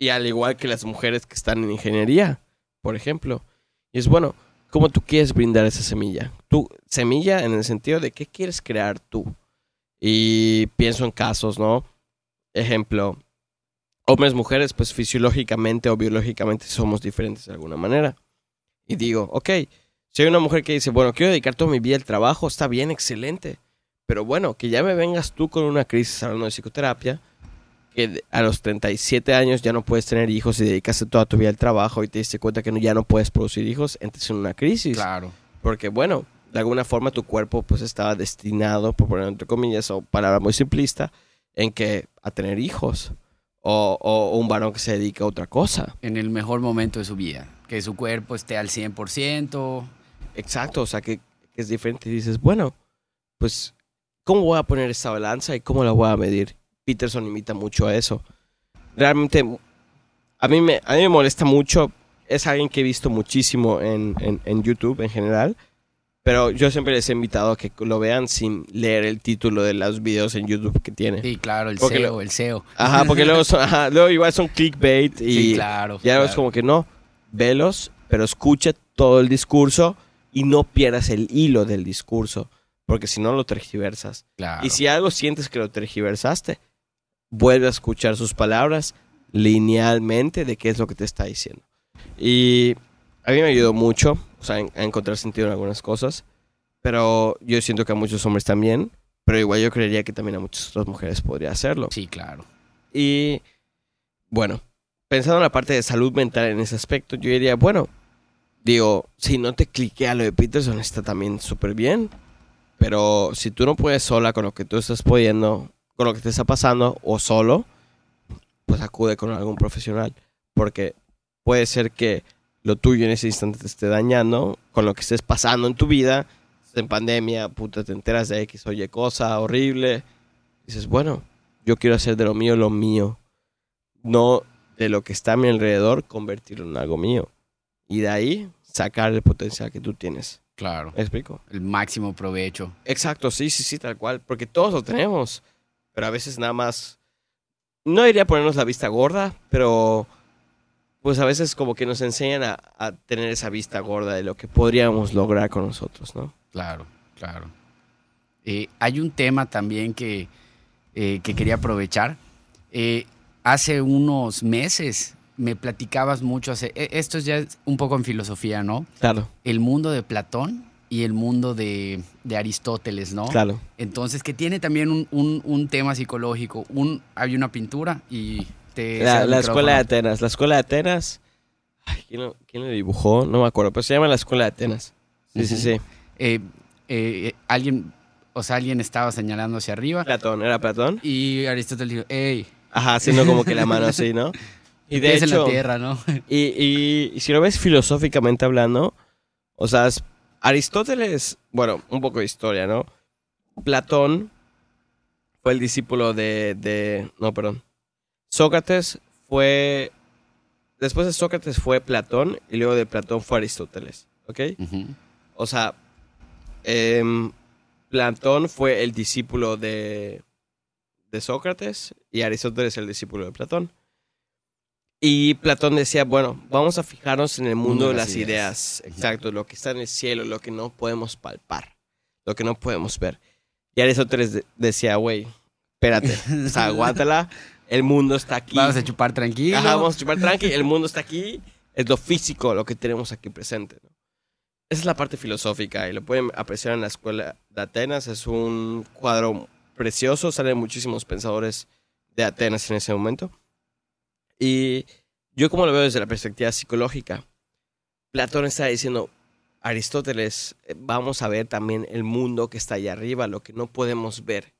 Y al igual que las mujeres que están en ingeniería, por ejemplo. Y es bueno, ¿cómo tú quieres brindar esa semilla? Tú, semilla en el sentido de qué quieres crear tú. Y pienso en casos, ¿no? Ejemplo, hombres, mujeres, pues fisiológicamente o biológicamente somos diferentes de alguna manera. Y digo, ok, si hay una mujer que dice, bueno, quiero dedicar toda mi vida al trabajo, está bien, excelente. Pero bueno, que ya me vengas tú con una crisis hablando de psicoterapia, que a los 37 años ya no puedes tener hijos y dedicaste toda tu vida al trabajo y te diste cuenta que no, ya no puedes producir hijos, entras en una crisis. Claro. Porque bueno, de alguna forma tu cuerpo pues estaba destinado, por poner entre comillas, o palabra muy simplista, en que a tener hijos. O, o un varón que se dedica a otra cosa. En el mejor momento de su vida. Que su cuerpo esté al 100%. Exacto, o sea que, que es diferente. Y dices, bueno, pues, ¿cómo voy a poner esta balanza y cómo la voy a medir? Peterson imita mucho a eso. Realmente, a mí me, a mí me molesta mucho. Es alguien que he visto muchísimo en, en, en YouTube en general. Pero yo siempre les he invitado a que lo vean sin leer el título de los videos en YouTube que tiene. Sí, claro, el Porque SEO, lo- el SEO. Ajá, porque luego, son- ajá, luego igual son clickbait y sí, claro. ya claro. es como que no, velos, pero escucha todo el discurso y no pierdas el hilo del discurso, porque si no lo tergiversas. Claro. Y si algo sientes que lo tergiversaste, vuelve a escuchar sus palabras linealmente de qué es lo que te está diciendo. Y a mí me ayudó mucho, o sea, en- a encontrar sentido en algunas cosas. pero yo siento que a muchos hombres también, pero igual yo creería que también a muchas otras mujeres podría hacerlo. Sí, claro. Y bueno, pensando en la parte de salud mental en ese aspecto, yo diría, bueno, digo, si no te cliquea lo de Peterson está también súper bien, pero si tú no puedes sola con lo que tú estás pudiendo, con lo que te está pasando o solo, pues acude con algún profesional, porque puede ser que lo tuyo en ese instante te esté dañando con lo que estés pasando en tu vida, en pandemia, puta, te enteras de X, oye, cosa horrible, dices, bueno, yo quiero hacer de lo mío lo mío, no de lo que está a mi alrededor, convertirlo en algo mío. Y de ahí sacar el potencial que tú tienes. Claro. ¿Me explico? El máximo provecho. Exacto, sí, sí, sí, tal cual. Porque todos lo tenemos. Pero a veces nada más. No diría ponernos la vista gorda, pero. Pues a veces como que nos enseñan a, a tener esa vista gorda de lo que podríamos lograr con nosotros, ¿no? Claro, claro. Eh, hay un tema también que, eh, que quería aprovechar. Eh, hace unos meses me platicabas mucho, hace, e- esto ya es un poco en filosofía, ¿no? Claro, El mundo de Platón y el mundo de, de Aristóteles, ¿no? claro. Entonces, que tiene también un, un- un tema psicológico. Un, hay una pintura y te... La, escuela de. Atenas. La escuela de Atenas. Ay, ¿quién, lo, quién lo dibujó? No me acuerdo, pero se llama la escuela de Atenas. Sí, sí, sí. Eh, eh, alguien, o sea, alguien estaba señalando hacia arriba Platón, ¿era Platón? y Aristóteles dijo, hey, Ajá, haciendo como que la mano así, ¿no? <laughs> Y de pies en hecho, la tierra, ¿no? y, y- y si lo ves filosóficamente hablando, o sea, es- Aristóteles, bueno, un poco de historia, ¿no? Platón fue el discípulo de, de, no, perdón. Sócrates fue, después de Sócrates fue Platón y luego de Platón fue Aristóteles, ¿ok? O sea, em, Platón fue el discípulo de, de Sócrates y Aristóteles el discípulo de Platón. Y Platón decía, bueno, vamos a fijarnos en el mundo, de las ideas. Exacto, lo que está en el cielo, lo que no podemos palpar, lo que no podemos ver. Y Aristóteles de- decía, güey, espérate, o sea, aguántala, el mundo está aquí. Vamos a chupar tranquilo. Ajá, vamos a chupar tranqui, el mundo está aquí, es lo físico, lo que tenemos aquí presente. ¿no? Esa es la parte filosófica y lo pueden apreciar en la escuela de Atenas. Es un cuadro precioso, salen muchísimos pensadores de Atenas en ese momento. Y yo como lo veo desde la perspectiva psicológica, Platón está diciendo, Aristóteles, eh, vamos a ver también el mundo que está allá arriba, lo que no podemos ver.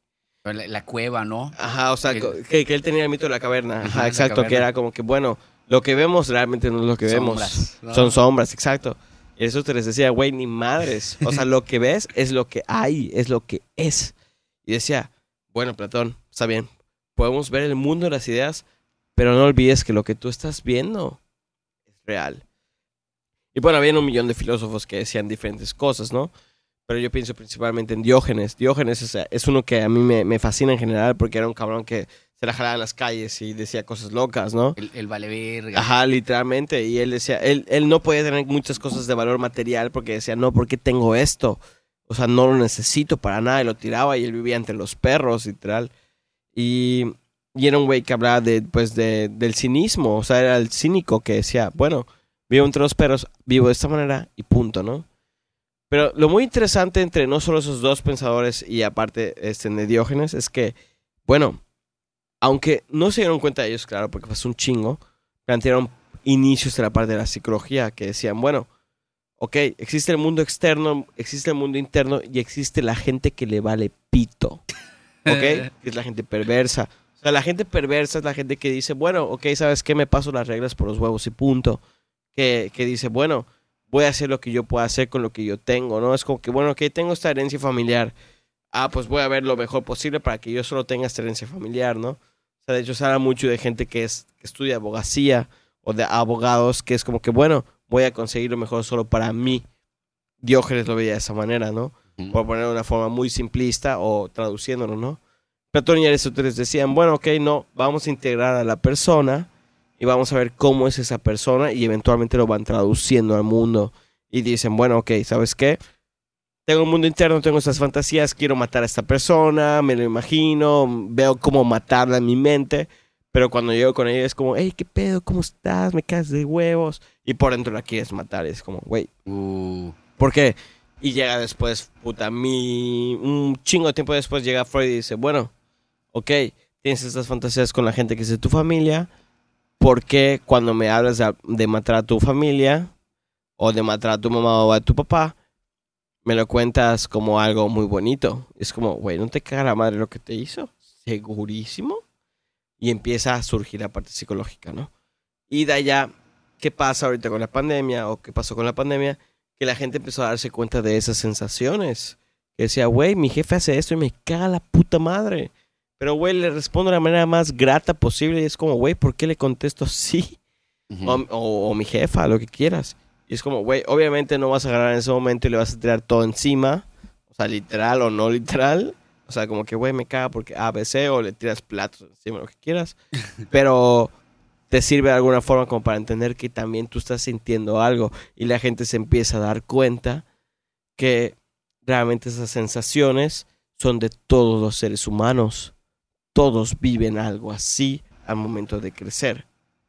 La, la cueva, ¿no? Ajá, o sea, El- que, que él tenía el mito de la caverna. Ajá, exacto, que era como que, bueno, lo que vemos realmente no es lo que Sombras, vemos. ¿no? Son sombras, exacto. Y eso te les decía, güey, ni madres. O sea, lo que ves es lo que hay, es lo que es. Y decía, bueno, Platón, está bien, podemos ver el mundo de las ideas, pero no olvides que lo que tú estás viendo es real. Y bueno, había un millón de filósofos que decían diferentes cosas, ¿no? Pero yo pienso principalmente en Diógenes. Diógenes es, es uno que a mí me, me fascina en general porque era un cabrón que se la jalaba en las calles y decía cosas locas, ¿no? El, el vale verga. Ajá, literalmente. Y él decía, él, él no podía tener muchas cosas de valor material porque decía, no, ¿por qué tengo esto? O sea, no lo necesito para nada. Y lo tiraba y él vivía entre los perros, literal. Y, y era un güey que hablaba de, pues, de, del cinismo. O sea, era el cínico que decía, bueno, vivo entre los perros, vivo de esta manera y punto, ¿no? Pero lo muy interesante entre no solo esos dos pensadores y aparte este, de Diógenes es que, bueno, aunque no se dieron cuenta de ellos, claro, porque pasó un chingo, plantearon inicios de la parte de la psicología que decían, bueno, ok, existe el mundo externo, existe el mundo interno y existe la gente que le vale pito, ¿ok? <laughs> que es la gente perversa. O sea, la gente perversa es la gente que dice, bueno, ok, ¿sabes qué? Me paso las reglas por los huevos y punto. Que, que dice, bueno, voy a hacer lo que yo pueda hacer con lo que yo tengo, ¿no? Es como que, bueno, ok, tengo esta herencia familiar. Ah, pues voy a ver lo mejor posible para que yo solo tenga esta herencia familiar, ¿no? O sea, de hecho, se habla mucho de gente que, es, que estudia abogacía o de abogados, que es como que, bueno, voy a conseguir lo mejor solo para mí. Diógenes lo veía de esa manera, ¿no? Por ponerlo de una forma muy simplista o traduciéndolo, ¿no? Platón y Aristóteles decían, bueno, ok, no, vamos a integrar a la persona y vamos a ver cómo es esa persona y eventualmente lo van traduciendo al mundo y dicen, bueno, ok, ¿sabes qué? Tengo un mundo interno, tengo estas fantasías, quiero matar a esta persona, me lo imagino, veo cómo matarla en mi mente, pero cuando llego con ella es como, hey, ¿qué pedo? ¿Cómo estás? Me caes de huevos. Y por dentro la quieres matar, es como, güey, Uh, ¿Por qué? Y llega después, puta, mi... Un chingo de tiempo después llega Freud y dice, bueno, ok, tienes estas fantasías con la gente que es de tu familia, ¿por qué cuando me hablas de, matar a tu familia o de matar a tu mamá o a tu papá, me lo cuentas como algo muy bonito? Es como, güey, ¿no te caga la madre lo que te hizo? ¿Segurísimo? Y empieza a surgir la parte psicológica, ¿no? Y de allá, ¿qué pasa ahorita con la pandemia o qué pasó con la pandemia? Que la gente empezó a darse cuenta de esas sensaciones. Que decía, güey, mi jefe hace esto y me caga la puta madre. Pero, güey, le respondo de la manera más grata posible y es como, güey, ¿por qué le contesto sí? O, o- o mi jefa, lo que quieras. Y es como, güey, obviamente no vas a agarrar en ese momento y le vas a tirar todo encima. O sea, literal o no literal. O sea, como que, güey, me caga porque ABC o le tiras platos encima, lo que quieras. <laughs> Pero te sirve de alguna forma como para entender que también tú estás sintiendo algo y la gente se empieza a dar cuenta que realmente esas sensaciones son de todos los seres humanos. Todos viven algo así al momento de crecer,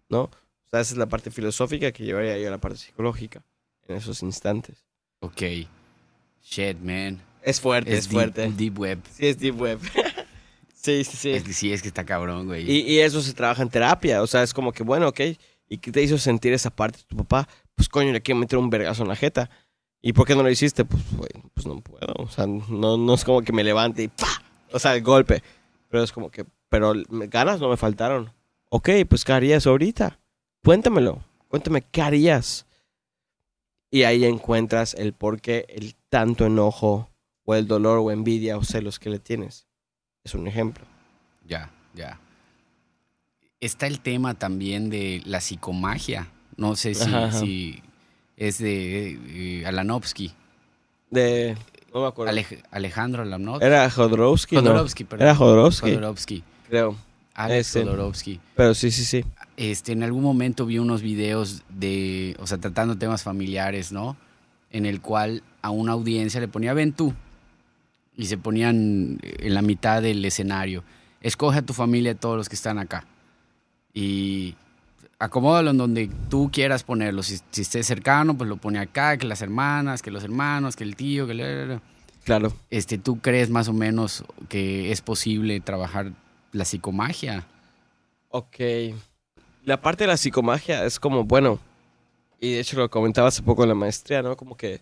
¿no? O sea, esa es la parte filosófica que llevaría yo a la parte psicológica en esos instantes. Ok. Shit, man. Es fuerte, es, Es, deep, fuerte. deep web. Sí, es deep web. <laughs> sí, sí, sí. Es que sí, es que está cabrón, güey. Y, y eso se trabaja en terapia. O sea, es como que, bueno, ok. ¿Y qué te hizo sentir esa parte de tu papá? Pues coño, le quiero meter un vergazo en la jeta. ¿Y por qué no lo hiciste? Pues, güey, pues no puedo. O sea, no, no es como que me levante y ¡pa! O sea, el golpe. Pero es como que, pero ganas no me faltaron. Ok, pues ¿qué harías ahorita? Cuéntamelo. Cuéntame, ¿qué harías? Y ahí encuentras el por qué el tanto enojo o el dolor o envidia o celos que le tienes. Es un ejemplo. Ya, ya. Está el tema también de la psicomagia. No sé si es de eh, Alanovsky. De. No me acuerdo. Alej- Alejandro Alanovsky. Era Jodorowsky. ¿no? Jodorowsky, perdón. Era Jodorowsky, Jodorowsky. creo. Alex Ese. Jodorowsky. Pero sí, sí, sí. Este, en algún momento vi unos videos de, o sea, tratando temas familiares, ¿no? En el cual a una audiencia le ponía, ven tú. Y se ponían en la mitad del escenario. Escoge a tu familia de todos los que están acá. Y acomódalo en donde tú quieras ponerlo. Si, si esté cercano, pues lo pone acá, que las hermanas, que los hermanos, que el tío, que... el- Claro. Este, ¿Tú crees más o menos que es posible trabajar la psicomagia? Ok. La parte de la psicomagia es como, bueno, y de hecho lo comentaba hace poco en la maestría, ¿no? Como que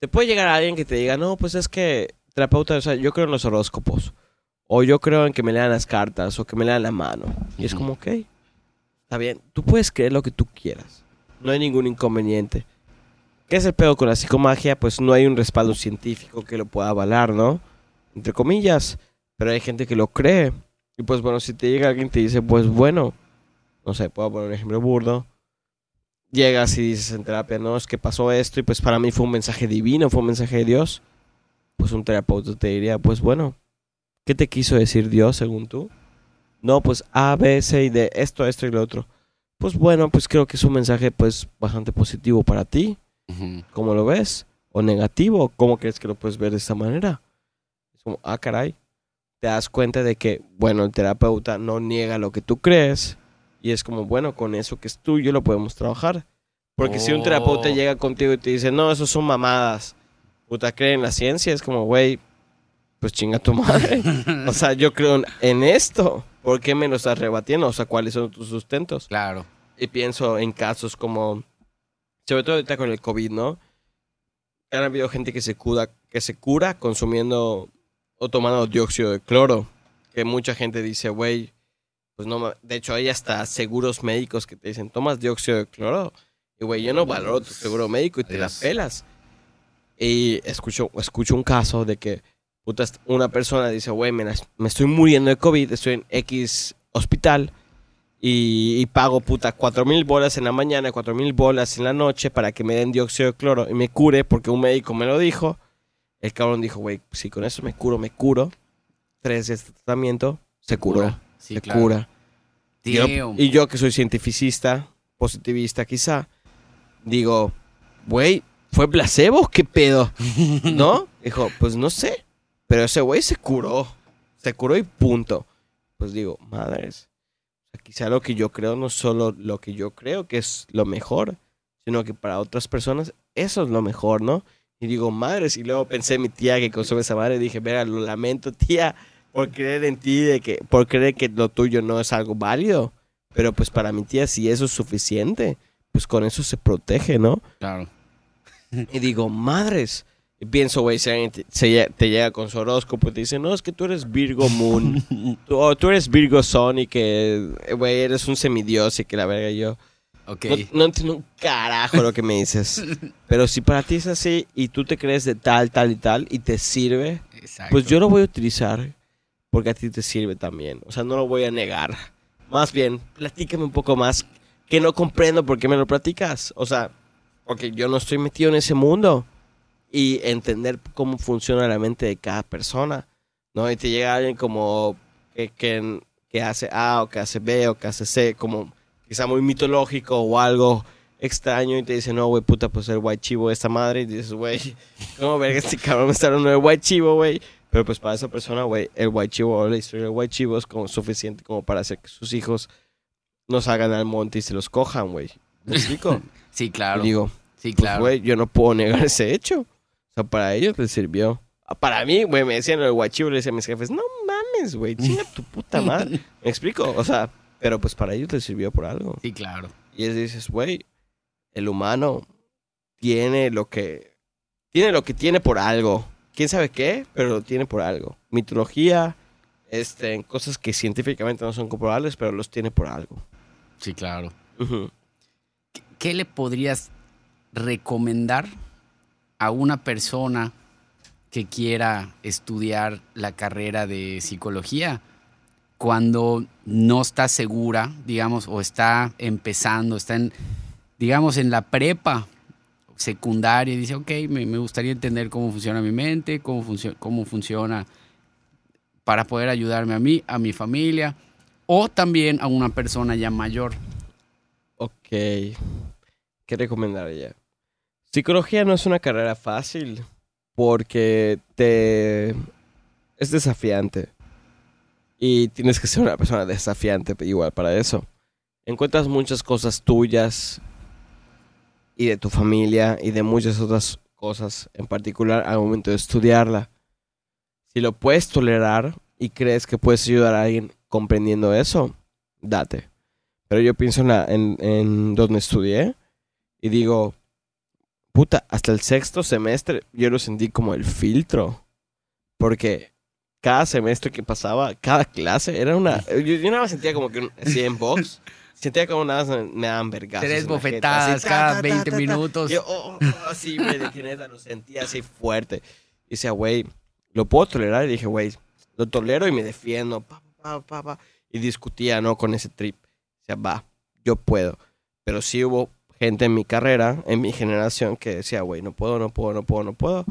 te puede llegar alguien que te diga, no, pues es que terapeuta, o sea, yo creo en los horóscopos. O yo creo en que me lean las cartas o que me lean la mano. Y es como, ok, está bien. Tú puedes creer lo que tú quieras. No hay ningún inconveniente. ¿Qué es el pedo con la psicomagia? Pues no hay un respaldo científico que lo pueda avalar, ¿no? Entre comillas. Pero hay gente que lo cree. Y pues bueno, si te llega alguien y te dice, pues bueno, no sé, puedo poner un ejemplo burdo. Llegas y dices en terapia, no, es que pasó esto y pues para mí fue un mensaje divino, fue un mensaje de Dios. Pues un terapeuta te diría, pues bueno, ¿qué te quiso decir Dios según tú? No, pues A, B, C y D, esto, esto y lo otro. Pues bueno, pues creo que es un mensaje pues bastante positivo para ti. Ujú. ¿Cómo lo ves? ¿O negativo? ¿Cómo crees que lo puedes ver de esta manera? Es como, ah, caray. Te das cuenta de que, bueno, el terapeuta no niega lo que tú crees. Y es como, bueno, con eso que es tuyo lo podemos trabajar. Porque si un terapeuta Oh. llega contigo y te dice, no, eso son mamadas. Puta, cree en la ciencia. Es como, güey, pues chinga tu madre. <laughs> o sea, yo creo en- esto. ¿Por qué me lo estás rebatiendo? O sea, ¿cuáles son tus sustentos? Claro. Y pienso en casos como, sobre todo ahorita con el COVID, ¿no? Han habido gente que se cura, que se cura consumiendo o tomando dióxido de cloro. Que mucha gente dice, güey, pues no, ma-". de hecho hay hasta seguros médicos que te dicen, tomas dióxido de cloro. Y güey, yo no valoro tu seguro médico y te la Adiós. pelas. Y escucho, escucho un caso de que una persona dice, güey, me, me estoy muriendo de COVID, estoy en X hospital y, y pago puta cuatro mil bolas en la mañana, cuatro mil bolas en la noche para que me den dióxido de cloro y me cure porque un médico me lo dijo. El cabrón dijo, güey, si con eso me curo, me curo. Tres días de tratamiento, se curó, Sí, se claro. cura. Yo, y yo que soy cientificista, positivista quizá, digo, güey, ¿fue placebo? ¿Qué pedo? ¿No? Dijo, pues no sé. Pero ese güey se curó. Se curó y punto. Pues digo, madres. Quizá lo que yo creo no es solo lo que yo creo que es lo mejor, sino que para otras personas eso es lo mejor, ¿no? Y digo, madres. Y luego pensé en mi tía que consume esa madre. Y dije, mira, lo lamento, tía, por creer en ti, de que, por creer que lo tuyo no es algo válido. Pero pues para mi tía, si eso es suficiente, pues con eso se protege, ¿no? Claro. Y digo, madres. Pienso, güey, si alguien te, se te llega con su horóscopo y te dice, no, es que tú eres Virgo Moon. tú, <laughs> o tú eres Virgo Sun y que, güey, eres un semidios y que la verga yo. Ok. No, no entiendo un carajo lo que me dices. <laughs> Pero si para ti es así y tú te crees de tal, tal y tal y te sirve, Exacto. pues yo lo voy a utilizar porque a ti te sirve también. O sea, no lo voy a negar. Más bien, platícame un poco más que no comprendo por qué me lo platicas. O sea, porque yo no estoy metido en ese mundo y entender cómo funciona la mente de cada persona. ¿No? Y te llega alguien como que, que, que hace A o que hace B o que hace C, como quizá muy mitológico o algo extraño y te dice, no, güey, puta, pues el white chivo de esta madre. Y dices, güey, <laughs> ¿cómo verga este cabrón me está hablando de white chivo, güey? Pero pues para esa persona, güey, el white chivo o la historia del white chivo es como suficiente como para hacer que sus hijos no salgan al monte y se los cojan, güey. ¿Me explico? <laughs> Sí, claro. Y digo, sí, pues, claro. güey, yo no puedo negar ese hecho. O sea, para ellos les sirvió. Para mí, güey, me decían el guachivo, le decían a mis jefes, no mames, güey, chinga tu puta madre. <laughs> ¿Me explico? O sea, pero pues para ellos les sirvió por algo. Sí, claro. Y es dices, güey, el humano tiene lo que tiene lo que tiene por algo. ¿Quién sabe qué? Pero lo tiene por algo. Mitología, este, cosas que científicamente no son comprobables, pero los tiene por algo. Sí, claro. Ujú. ¿Qué- ¿Qué le podrías recomendar a una persona que quiera estudiar la carrera de psicología cuando no está segura, digamos, o está empezando, está en, digamos, en la prepa secundaria y dice, ok, me, gustaría entender cómo funciona mi mente, cómo, cómo funciona para poder ayudarme a mí, a mi familia, o también a una persona ya mayor. Ok. ¿Qué recomendaría? Psicología no es una carrera fácil porque te es desafiante. Y tienes que ser una persona desafiante igual para eso. Encuentras muchas cosas tuyas y de tu familia y de muchas otras cosas en particular al momento de estudiarla. Si lo puedes tolerar y crees que puedes ayudar a alguien comprendiendo eso, date. Pero yo pienso en, la- en, donde estudié y digo, puta, hasta el sexto semestre yo lo sentí como el filtro. Porque cada semestre que pasaba, cada clase era una... <laughs> Yo, yo nada más sentía como que así en box. Sentía como nada más me, me daban vergazos. Tres bofetadas así, cada ta, ta, 20 ta, minutos. Yo, oh, oh, así, güey, de neta lo sentía así fuerte. Y decía, güey, lo puedo tolerar. Y dije, güey, lo tolero y me defiendo. Pa, pa, pa, pa. Y discutía, ¿no? Con ese trip. O sea, va, yo puedo. Pero sí hubo gente en mi carrera, en mi generación, que decía, güey, no puedo, no puedo, no puedo, no puedo.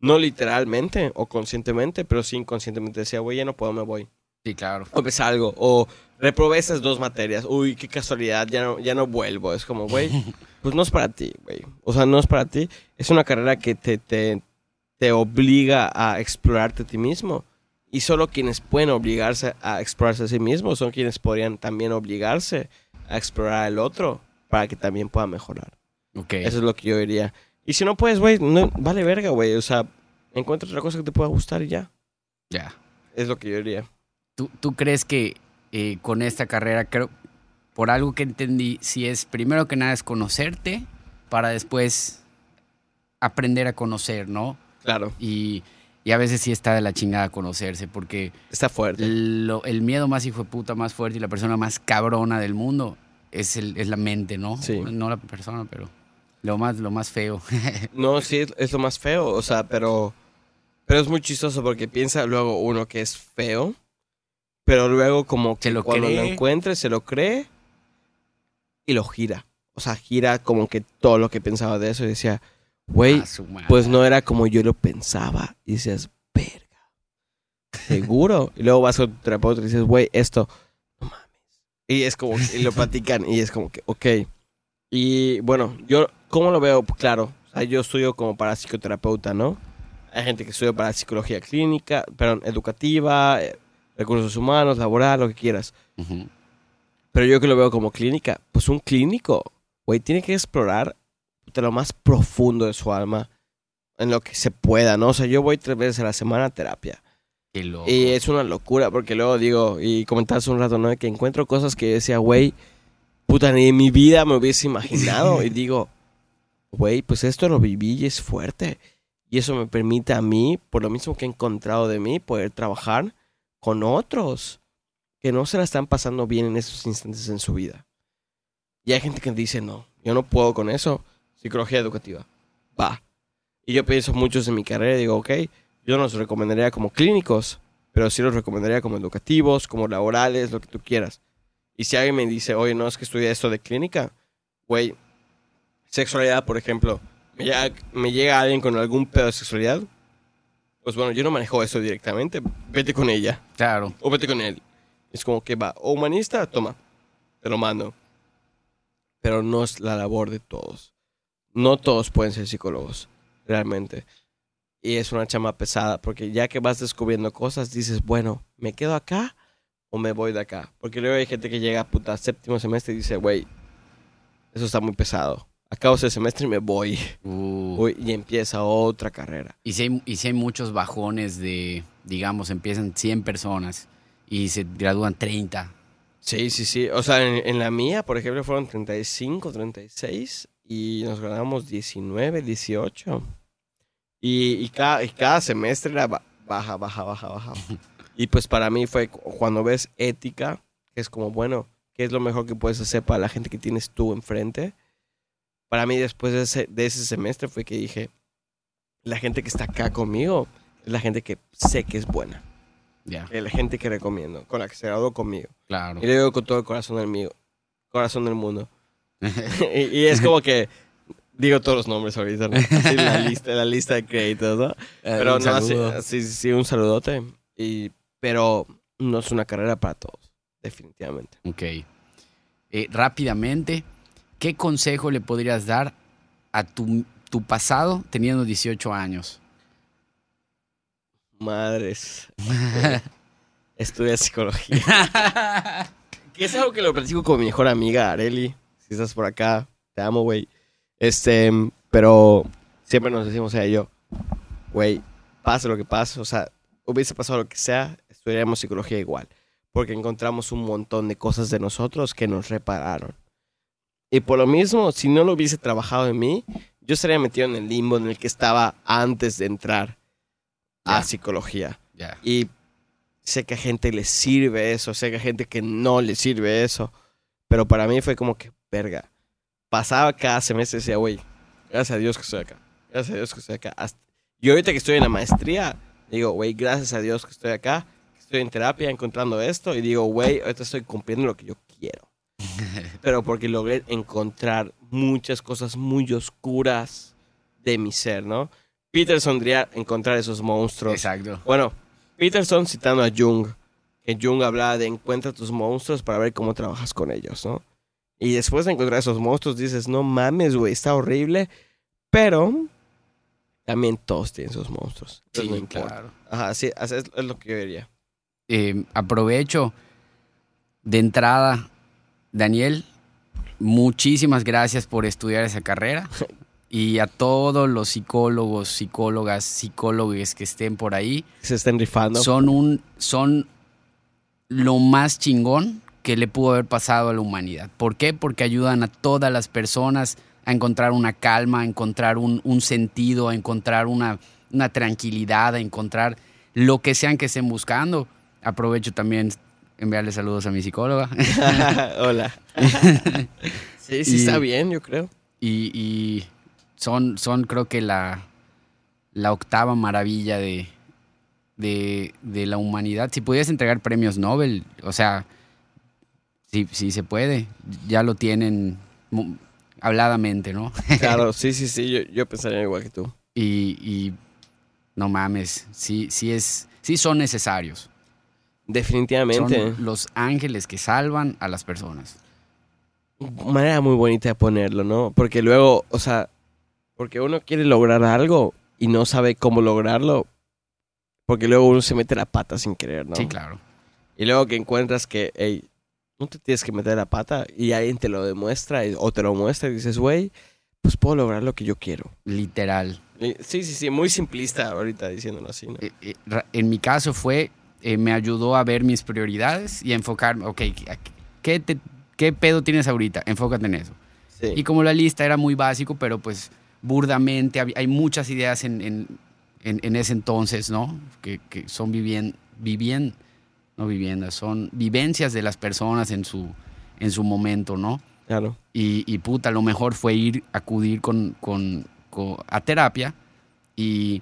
No literalmente o conscientemente, pero sí inconscientemente decía, güey, ya no puedo, me voy. Sí, claro. O me salgo. O reprobé esas dos materias. Uy, qué casualidad, ya no, ya no vuelvo. Es como, güey, <laughs> pues no es para ti, güey. O sea, no es para ti. Es una carrera que te, te, te obliga a explorarte a ti mismo. Y solo quienes pueden obligarse a explorarse a sí mismos son quienes podrían también obligarse a explorar al otro para que también pueda mejorar. Ok. Eso es lo que yo diría. Y si no puedes, güey, no, vale verga, güey. O sea, encuentra otra cosa que te pueda gustar y ya. Ya. Es lo que yo diría. ¿Tú, tú crees que eh, con esta carrera, creo, por algo que entendí, si es primero que nada es conocerte para después aprender a conocer, ¿no? Claro, Y, y a veces sí está de la chingada conocerse, porque está fuerte. lo- el miedo más hijo de puta, más fuerte y la persona más cabrona del mundo es, el, es la mente, ¿no? Sí. No la persona, pero lo más, lo más feo. <laughs> No, sí, es, lo más feo, o sea, pero, pero es muy chistoso porque piensa luego uno que es feo, pero luego como que Se lo cuando lo encuentre se lo cree y lo gira. O sea, gira como que todo lo que pensaba de eso y decía, güey, A pues no era como yo lo pensaba. Y decías, verga, seguro. y luego vas con tu terapeuta y dices, güey, esto. Y es como, y lo platican y es como que, ok. Y bueno, yo, ¿cómo lo veo? Claro, o sea, yo estudio como para psicoterapeuta, ¿no? Hay gente que estudia para psicología clínica, perdón, educativa, eh, recursos humanos, laboral, lo que quieras. Pero yo que lo veo como clínica, pues un clínico, güey, tiene que explorar de lo más profundo de su alma en lo que se pueda, ¿no? O sea, yo voy tres veces a la semana a terapia. Qué loco. Y es una locura, porque luego digo, y comentabas un rato, ¿no? Que encuentro cosas que decía, güey, puta, ni en mi vida me hubiese imaginado. y digo, güey, pues esto lo viví y es fuerte. Y eso me permite a mí, por lo mismo que he encontrado de mí, poder trabajar con otros que no se la están pasando bien en esos instantes en su vida. Y hay gente que dice, no, yo no puedo con eso. Psicología educativa. Va. Y yo pienso muchos en mi carrera y digo, ok, yo no los recomendaría como clínicos, pero sí los recomendaría como educativos, como laborales, lo que tú quieras. Y si alguien me dice, oye, no, es que estudia esto de clínica, güey, sexualidad, por ejemplo, me llega, me llega alguien con algún pedo de sexualidad, pues bueno, yo no manejo eso directamente, vete con ella, Claro. o vete con él. Es como que va, o humanista, toma, te lo mando. Pero no es la labor de todos. No todos pueden ser psicólogos, realmente. Y es una chama pesada, porque ya que vas descubriendo cosas, dices, bueno, ¿me quedo acá o me voy de acá? Porque luego hay gente que llega a puta séptimo semestre y dice, güey, eso está muy pesado. Acabo ese semestre y me voy. Uh. Y empieza otra carrera. Y si, hay, y si hay muchos bajones de, digamos, empiezan 100 personas y se gradúan 30. Sí, sí, sí. O sea, en, en la mía, por ejemplo, fueron 35, 36 y nos graduamos 19, 18. Y, y, cada, y cada semestre era ba- baja, baja, baja, baja. <laughs> Y pues para mí fue cu- cuando ves ética, que es como, bueno, ¿qué es lo mejor que puedes hacer para la gente que tienes tú enfrente? Para mí después de ese, de ese semestre fue que dije, la gente que está acá conmigo es la gente que sé que es buena. Ya, la gente que recomiendo, con la que se graduó conmigo. claro. Y lo digo con todo el corazón del mío, corazón del mundo. <laughs> <laughs> y, y es como que digo todos los nombres ahorita, ¿no? Así la <laughs> lista, la lista de créditos, ¿no? Pero Eh, Un no, sí, sí, un saludote. Y, pero no es una carrera para todos, definitivamente. Ok. Eh, rápidamente, ¿qué consejo le podrías dar a tu, tu pasado teniendo 18 años? Madres. <laughs> Estudia psicología. <laughs> que es algo que lo platico con mi mejor amiga, Areli. Si estás por acá, te amo, güey. Este, pero siempre nos decimos ella y yo, güey, pase lo que pase, o sea, hubiese pasado lo que sea, estudiaríamos psicología igual. Porque encontramos un montón de cosas de nosotros que nos repararon. Y por lo mismo, si no lo hubiese trabajado en mí, yo estaría metido en el limbo en el que estaba antes de entrar a psicología. Y sé que a gente le sirve eso, sé que a gente que no le sirve eso. Pero para mí fue como que, verga. Pasaba cada semestre decía, güey, gracias a Dios que estoy acá. Gracias a Dios que estoy acá. Hasta- Y ahorita que estoy en la maestría, digo, güey, gracias a Dios que estoy acá. que Estoy en terapia encontrando esto. Y digo, güey, ahorita estoy cumpliendo lo que yo quiero. <laughs> Pero porque logré encontrar muchas cosas muy oscuras de mi ser, ¿no? Peterson diría encontrar esos monstruos. Exacto. Bueno, Peterson citando a Jung, que Jung hablaba de encuentra tus monstruos para ver cómo trabajas con ellos, ¿no? Y después de encontrar esos monstruos dices, no mames, güey, está horrible, pero también todos tienen sus monstruos. Sí, no claro. Ajá, sí, así es, es lo que yo diría. Eh, aprovecho de entrada, Daniel, muchísimas gracias por estudiar esa carrera. <laughs> Y a todos los psicólogos, psicólogas, psicólogos que estén por ahí, Se están rifando. son un son lo más chingón que le pudo haber pasado a la humanidad. ¿Por qué? Porque ayudan a todas las personas a encontrar una calma, a encontrar un, un sentido, a encontrar una, una tranquilidad, a encontrar lo que sean que estén buscando. Aprovecho también enviarle saludos a mi psicóloga. <laughs> <laughs> Hola. sí, sí Y- está bien, yo creo. y, y son, son creo que la, la octava maravilla de, de, de la humanidad. Si pudieras entregar premios Nobel, o sea, si, si se puede, ya lo tienen habladamente, ¿no? <laughs> Claro, sí, sí, sí, yo, yo pensaría igual que tú. y, y no mames, sí, sí es, sí son necesarios. Definitivamente. Son los ángeles que salvan a las personas. manera muy bonita de ponerlo, ¿no? Porque luego, o sea, porque uno quiere lograr algo y no sabe cómo lograrlo, porque luego uno se mete la pata sin querer, ¿no? Sí, claro. Y luego que encuentras que, hey, no te tienes que meter la pata y alguien te lo demuestra o te lo muestra y dices, güey, pues puedo lograr lo que yo quiero. Literal. Sí, sí, sí, muy simplista ahorita diciéndolo así, ¿no? Eh, eh, en mi caso fue, eh, me ayudó a ver mis prioridades y a enfocarme, ok, ¿qué, te- ¿qué pedo tienes ahorita? Enfócate en eso. Sí. Y como la lista era muy básico, pero pues burdamente, hay muchas ideas en, en, en- en ese entonces, ¿no? Que, que son vivien, vivien, no viviendas, son vivencias de las personas en su, en su momento, ¿no? Claro. Y, y puta, lo mejor fue ir, acudir con, con- con- a terapia y,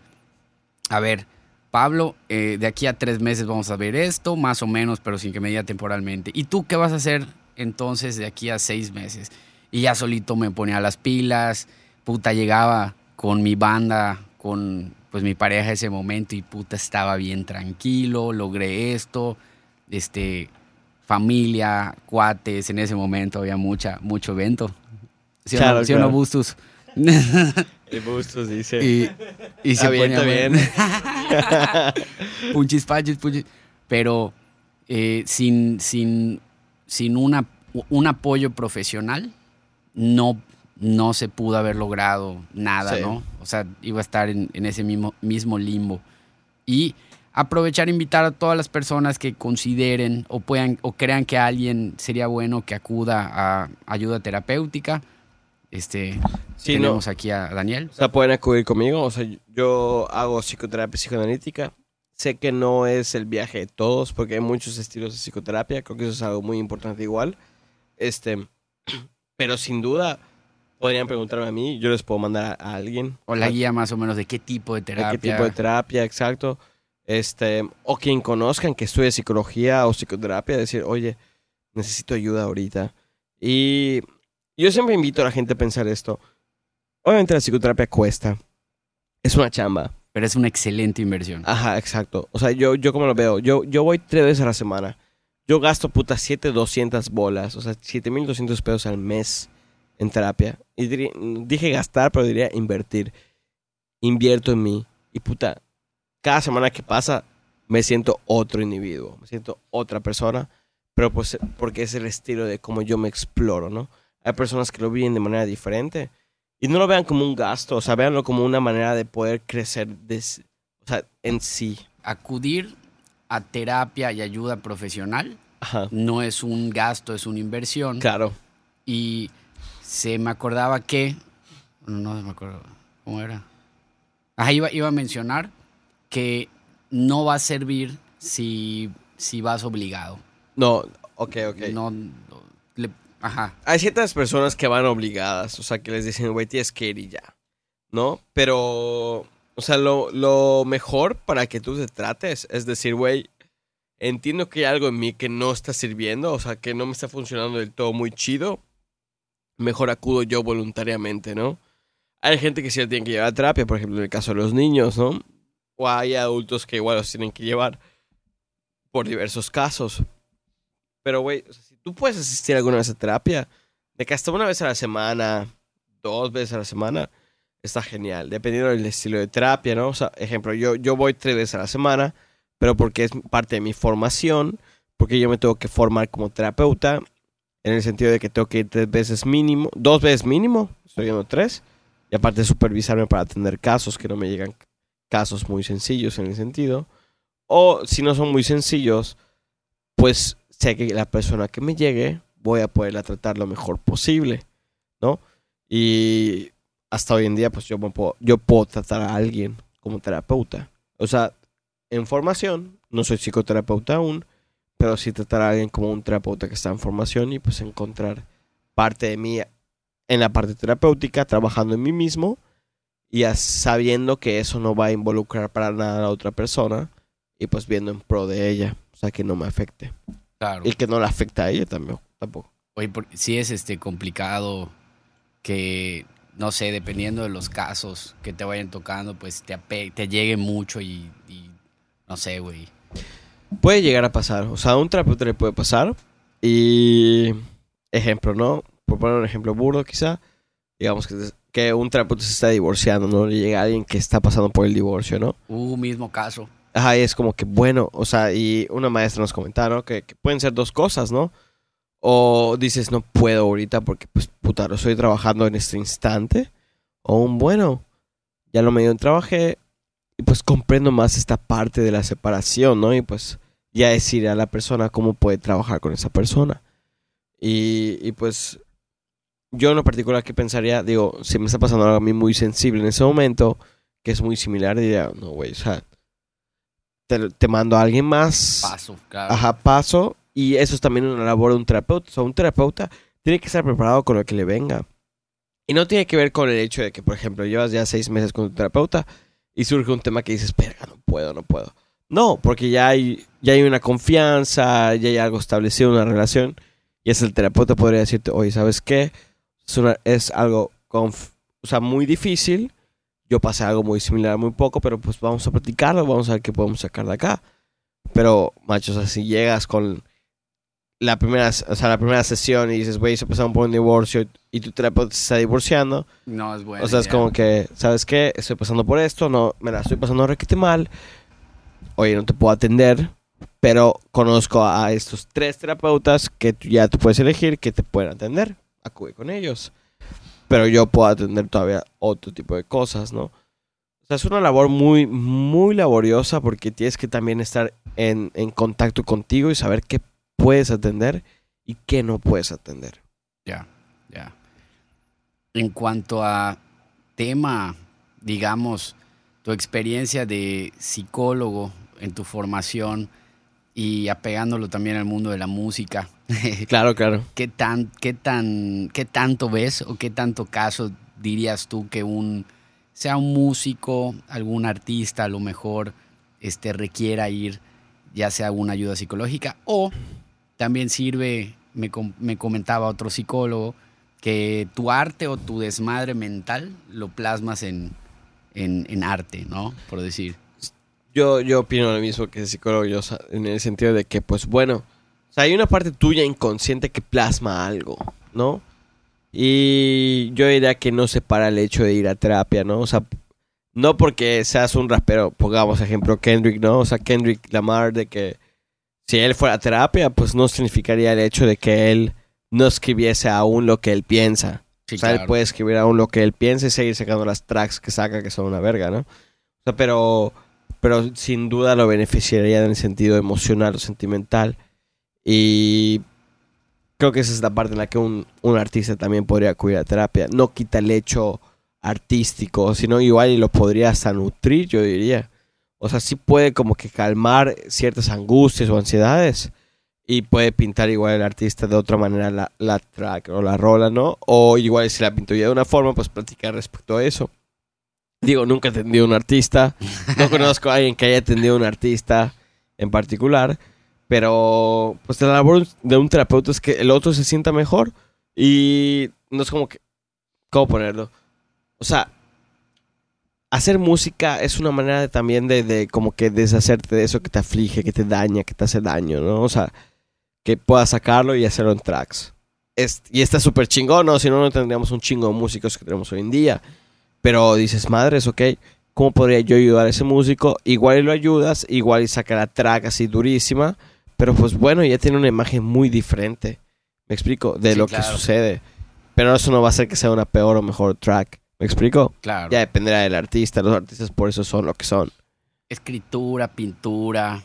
a ver, Pablo, eh, de aquí a tres meses vamos a ver esto, más o menos, pero sin que me diga temporalmente. ¿Y tú qué vas a hacer entonces de aquí a seis meses? Y ya solito me ponía las pilas, puta, llegaba con mi banda, con pues mi pareja ese momento y puta, estaba bien tranquilo, logré esto, este, familia, cuates, en ese momento había mucha, mucho evento. ¿Sí o Claro, no, ¿sí no. Bustos? <laughs> El Bustos dice. y, y se Está bien, ponía bueno. <laughs> punchis, panchis, punchis. Pero eh, sin, sin, sin una, un apoyo profesional, no, no se pudo haber logrado nada, Sí. ¿no? O sea, iba a estar en, en ese mismo, mismo limbo. Y aprovechar e invitar a todas las personas que consideren o puedan o crean que alguien sería bueno que acuda a ayuda terapéutica. Este, Sí, tenemos no. aquí a Daniel. O sea, pueden acudir conmigo. O sea, yo hago psicoterapia psicoanalítica. Sé que no es el viaje de todos, porque hay muchos estilos de psicoterapia. Creo que eso es algo muy importante igual. Este, <clears throat> pero sin duda, podrían preguntarme a mí. Yo les puedo mandar a, a alguien. O la guía más o menos de qué tipo de de terapia. qué tipo de terapia, exacto. Este, o quien conozcan que estudie psicología o psicoterapia, decir, oye, necesito ayuda ahorita. Y yo siempre invito a la gente a pensar esto. Obviamente la psicoterapia cuesta. Es una chamba. Pero es una excelente inversión. Ajá, exacto. O sea, yo, yo como lo veo, yo, yo voy tres veces a la semana. Yo gasto puta 7,200 bolas, o sea, 7,200 pesos al mes en terapia. Y diría- dije gastar, pero diría invertir. Invierto en mí. Y puta, cada semana que pasa me siento otro individuo, me siento otra persona, pero pues porque es el estilo de cómo yo me exploro, ¿no? Hay personas que lo viven de manera diferente y no lo vean como un gasto, o sea, véanlo como una manera de poder crecer des- o sea, en sí. Acudir a terapia y ayuda profesional Ajá. no es un gasto, es una inversión. Claro. Y se me acordaba que. No, no me acuerdo. ¿Cómo era? Ajá, iba, iba a mencionar que no va a servir si, si vas obligado. No, ok, ok. No, no, le- ajá. Hay ciertas personas que van obligadas, o sea, que les dicen, güey, tienes que ir y ya, ¿no? Pero, o sea, lo, lo mejor para que tú te trates es decir, güey, entiendo que hay algo en mí que no está sirviendo, o sea, que no me está funcionando del todo muy chido, mejor acudo yo voluntariamente, ¿no? Hay gente que sí tiene que llevar a terapia, por ejemplo, en el caso de los niños, ¿no? O hay adultos que igual los tienen que llevar por diversos casos. Pero, güey, si tú puedes asistir alguna vez a terapia, de que hasta una vez a la semana, dos veces a la semana, está genial. Dependiendo del estilo de terapia, ¿no? O sea, ejemplo, yo, yo voy tres veces a la semana, pero porque es parte de mi formación, porque yo me tengo que formar como terapeuta, en el sentido de que tengo que ir tres veces mínimo, dos veces mínimo, estoy yendo tres, y aparte supervisarme para atender casos que no me llegan casos muy sencillos en el sentido. O si no son muy sencillos, pues sé que la persona que me llegue voy a poderla tratar lo mejor posible, ¿no? Y hasta hoy en día, pues yo, puedo, yo puedo tratar a alguien como terapeuta. O sea, en formación, no soy psicoterapeuta aún, pero sí tratar a alguien como un terapeuta que está en formación y pues encontrar parte de mí en la parte terapéutica, trabajando en mí mismo y sabiendo que eso no va a involucrar para nada a la otra persona y pues viendo en pro de ella, o sea, que no me afecte. Claro. Y que no le afecta a ella también, tampoco. Oye, por- sí es este complicado que, no sé, dependiendo de los casos que te vayan tocando, pues te, te llegue mucho y, y no sé, güey. Puede llegar a pasar, o sea, a un terapeuta le puede pasar y ejemplo, ¿no? Por poner un ejemplo burdo quizá, digamos que, que un terapeuta se está divorciando, ¿no? Le llega alguien que está pasando por el divorcio, ¿no? Uh, mismo caso. Ajá, y es como que bueno, o sea, y una maestra nos comentaron que, que pueden ser dos cosas, ¿no? O dices, no puedo ahorita porque, pues, puta, lo estoy trabajando en este instante. O un bueno, ya lo medio trabajé y pues comprendo más esta parte de la separación, ¿no? Y pues ya decir a la persona cómo puede trabajar con esa persona. Y, y pues yo en lo particular que pensaría, digo, si me está pasando algo a mí muy sensible en ese momento, que es muy similar, diría, no, güey, o sea, te, te mando a alguien más. Paso, claro. Ajá, paso. Y eso es también una labor de un terapeuta. O sea, un terapeuta tiene que estar preparado con lo que le venga. Y no tiene que ver con el hecho de que, por ejemplo, llevas ya seis meses con tu terapeuta y surge un tema que dices, verga, no puedo, no puedo. No, porque ya hay, ya hay una confianza, ya hay algo establecido, una relación. Y es el terapeuta podría decirte, oye, ¿sabes qué? Es, es algo o sea, muy difícil. Yo pasé algo muy similar muy poco, pero pues vamos a platicarlo, vamos a ver qué podemos sacar de acá. Pero, macho, o sea, si llegas con la primera, o sea, la primera sesión y dices, güey, se pasaron por un divorcio y tu terapeuta se está divorciando, No es bueno. o sea, es como que, ¿sabes qué? Estoy pasando por esto, no, me la estoy pasando requete mal. Oye, no te puedo atender, pero conozco a estos tres terapeutas que ya tú puedes elegir que te pueden atender. Acude con ellos. Pero yo puedo atender todavía otro tipo de cosas, ¿no? O sea, es una labor muy, muy laboriosa porque tienes que también estar en, en contacto contigo y saber qué puedes atender y qué no puedes atender. Ya, ya. En cuanto a tema, digamos, tu experiencia de psicólogo en tu formación y apegándolo también al mundo de la música, <laughs> Claro, claro. ¿qué, tan, qué, tan, ¿qué tanto ves o qué tanto caso dirías tú que un sea un músico, algún artista a lo mejor este, requiera ir ya sea una ayuda psicológica o también sirve, me, me comentaba otro psicólogo, que tu arte o tu desmadre mental lo plasmas en, en, en arte, ¿no? Por decir. Yo, yo opino lo mismo que el psicólogo, yo, en el sentido de que, pues bueno, hay una parte tuya inconsciente que plasma algo, ¿no? Y yo diría que no separa el hecho de ir a terapia, ¿no? O sea, no porque seas un rapero, pongamos ejemplo Kendrick, ¿no? O sea, Kendrick Lamar, de que si él fuera a terapia, pues no significaría el hecho de que él no escribiese aún lo que él piensa. Sí, o sea, él puede escribir aún lo que él piensa y seguir sacando las tracks que saca, que son una verga, ¿no? O sea, pero, pero sin duda lo beneficiaría en el sentido emocional o sentimental. Y creo que esa es la parte en la que un, un artista también podría acudir a terapia. No quita el hecho artístico, sino igual y lo podría hasta nutrir, yo diría. O sea, sí puede como que calmar ciertas angustias o ansiedades. Y puede pintar igual el artista de otra manera la, la track o la rola, ¿no? O igual si la pintó ya de una forma, pues platicar respecto a eso. Digo, nunca he atendido a un artista. No <laughs> conozco a alguien que haya atendido a un artista en particular. Pero, pues la labor de un terapeuta es que el otro se sienta mejor. Y no es como que... ¿Cómo ponerlo? O sea, hacer música es una manera de- también de, de como que deshacerte de eso que te aflige, que te daña, que te hace daño, ¿no? O sea, que puedas sacarlo y hacerlo en tracks. Es- y está súper chingón, ¿no? Si no, no tendríamos un chingo de músicos que tenemos hoy en día. Pero dices, madres, ok, ¿cómo podría yo ayudar a ese músico? Igual y lo ayudas, igual y saca la track así durísima. Pero pues bueno, ya tiene una imagen muy diferente. ¿Me explico? De Sí, lo claro. que sucede. Pero eso no va a hacer que sea una peor o mejor track. ¿Me explico? Claro. Ya dependerá del artista. Los artistas por eso son lo que son. Escritura, pintura.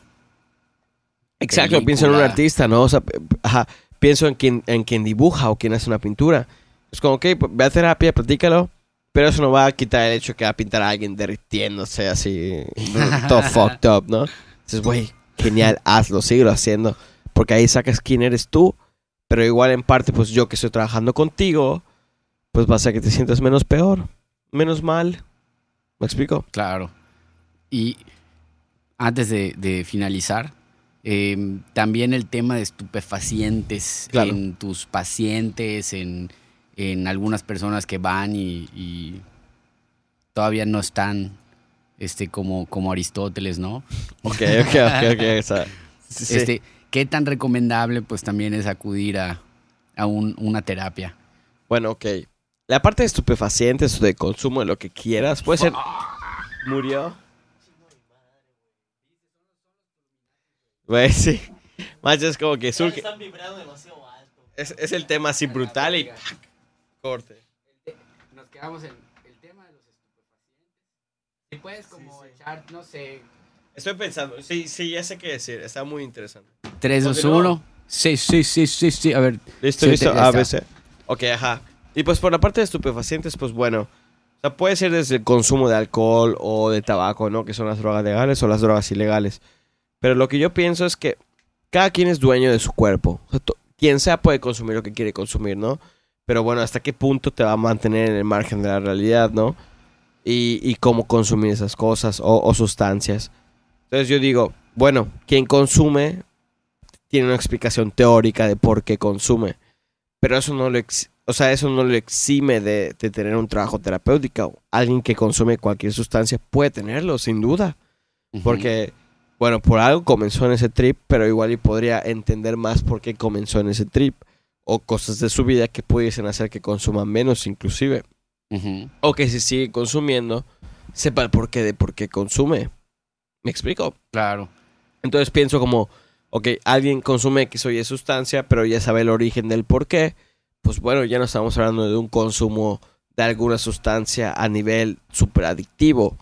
Exacto, pienso en un Película. artista, ¿no? O sea, ajá, pienso en quien, en quien dibuja o quien hace una pintura. Es como, ok, pues, ve a terapia, platícalo. Pero eso no va a quitar el hecho que va a pintar a alguien derritiéndose así, <laughs> todo fucked up, ¿no? Entonces, güey, genial, hazlo, síguelo haciendo. Porque ahí sacas quién eres tú. Pero igual en parte, pues yo que estoy trabajando contigo, pues va a hacer que te sientas menos peor, menos mal. ¿Me explico? Claro. Y antes de, de finalizar, eh, también el tema de estupefacientes Claro. en tus pacientes, en, en algunas personas que van y, y todavía no están este, como, como Aristóteles, ¿no? <laughs> Ok, ok, ok, ok. o sea, <laughs> sí. Este, ¿Qué tan recomendable pues también es acudir a, a un- una terapia? Bueno, ok. La parte de estupefacientes o de consumo de lo que quieras puede ser. Murió. Güey, sí. Macho, es como que surge. Están vibrando demasiado alto. Es, es el tema así brutal y. ¡pac! Corte. Nos quedamos en el tema de los estupefacientes. puedes como echar, no sé. Estoy pensando, sí, sí, ya sé qué decir, está muy interesante. 3, 2, Continúa. 1. Sí, sí, sí, sí, sí. A ver, Listo, Sí, listo, te- ya A, está. B, C. Ok, ajá. Y pues por la parte de estupefacientes, pues bueno, o sea, puede ser desde el consumo de alcohol o de tabaco, ¿no? Que son las drogas legales o las drogas ilegales. Pero lo que yo pienso es que cada quien es dueño de su cuerpo. O sea, quien sea puede consumir lo que quiere consumir, ¿no? Pero bueno, ¿hasta qué punto te va a mantener en el margen de la realidad, ¿no? Y, cómo consumir esas cosas o, sustancias. Entonces yo digo, bueno, quien consume tiene una explicación teórica de por qué consume. Pero eso no lo, o sea, eso no lo exime de, de tener un trabajo terapéutico. Alguien que consume cualquier sustancia puede tenerlo, sin duda. Porque, bueno, por algo comenzó en ese trip, pero igual y podría entender más por qué comenzó en ese trip. O cosas de su vida que pudiesen hacer que consuma menos, inclusive. O que si sigue consumiendo, sepa el porqué de por qué consume. ¿Me explico? Claro. Entonces pienso como, ok, alguien consume X o Y sustancia, pero ya sabe el origen del por qué. Pues bueno, ya no estamos hablando de un consumo de alguna sustancia a nivel super adictivo,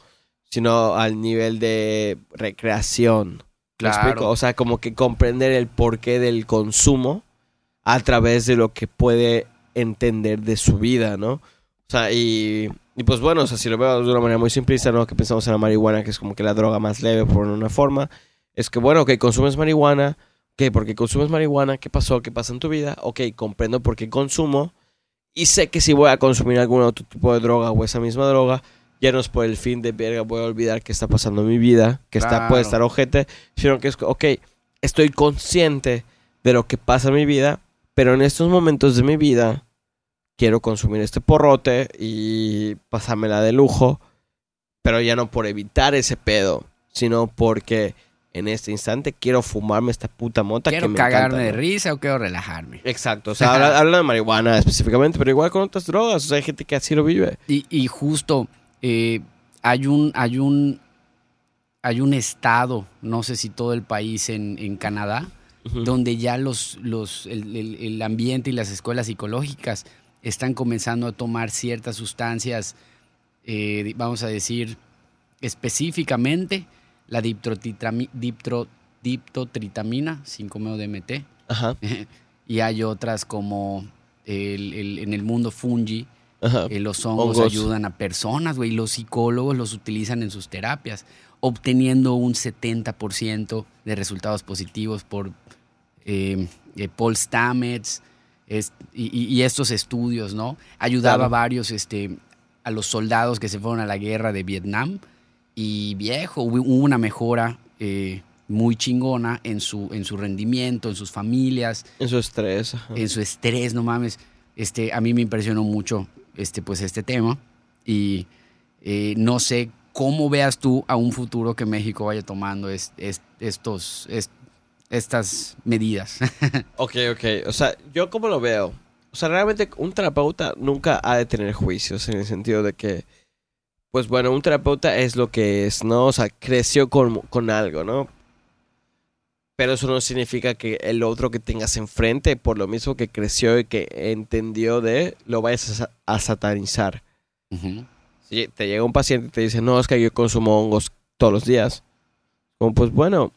sino al nivel de recreación. ¿Me Claro. explico? O sea, como que comprender el porqué del consumo a través de lo que puede entender de su vida, ¿no? O sea, y, y pues bueno, o sea, si lo veo de una manera muy simplista, ¿no? Que pensamos en la marihuana, que es como que la droga más leve por una forma, es que bueno, ok, consumes marihuana, ok, porque consumes marihuana, ¿qué pasó? ¿Qué pasa en tu vida? Ok, comprendo por qué consumo y sé que si voy a consumir algún otro tipo de droga o esa misma droga, ya no es por el fin de verga, voy a olvidar qué está pasando en mi vida, que está, puede estar ojete, sino que es, ok, estoy consciente de lo que pasa en mi vida, pero en estos momentos de mi vida quiero consumir este porrote y pasármela de lujo, pero ya no por evitar ese pedo, sino porque en este instante quiero fumarme esta puta mota Quiero que me cagarme encanta, de ¿no? risa o quiero relajarme. <laughs> Exacto, o <laughs> sea, habla, habla de marihuana específicamente, pero igual con otras drogas, o sea, hay gente que así lo vive. Y, y justo eh, hay un, hay un, hay un estado, no sé si todo el país en, en Canadá, donde ya los, los, el, el- el ambiente y las escuelas psicológicas están comenzando a tomar ciertas sustancias, eh, vamos a decir, específicamente la diptro- diptotritamina, 5-MeO-DMT, Ajá, <laughs> y hay otras como el- el- en el mundo fungi, eh, los hongos, Hongos. ayudan a personas, güey. y Los psicólogos los utilizan en sus terapias, obteniendo un 70% de resultados positivos por eh, eh, Paul Stamets es- y, y- y estos estudios, ¿no? Ayudaba Claro. a varios, este, a los soldados que se fueron a la guerra de Vietnam y viejo, hubo una mejora eh, muy chingona en su, en su rendimiento, en sus familias En su estrés. ajá. en su estrés, no mames. Este, a mí me impresionó mucho este, pues, este tema. Y eh, no sé cómo veas tú a un futuro que México vaya tomando es- es- estos, es- estas medidas. <laughs> Ok, ok. O sea, yo como lo veo. O sea, realmente un terapeuta nunca ha de tener juicios en el sentido de que, pues bueno, un terapeuta es lo que es, ¿no? O sea, creció con, con algo, ¿no? Pero eso no significa que el otro que tengas enfrente, por lo mismo que creció y que entendió de, lo vayas a, a satanizar. Si te llega un paciente y te dice, no, es que yo consumo hongos todos los días. Como, pues bueno.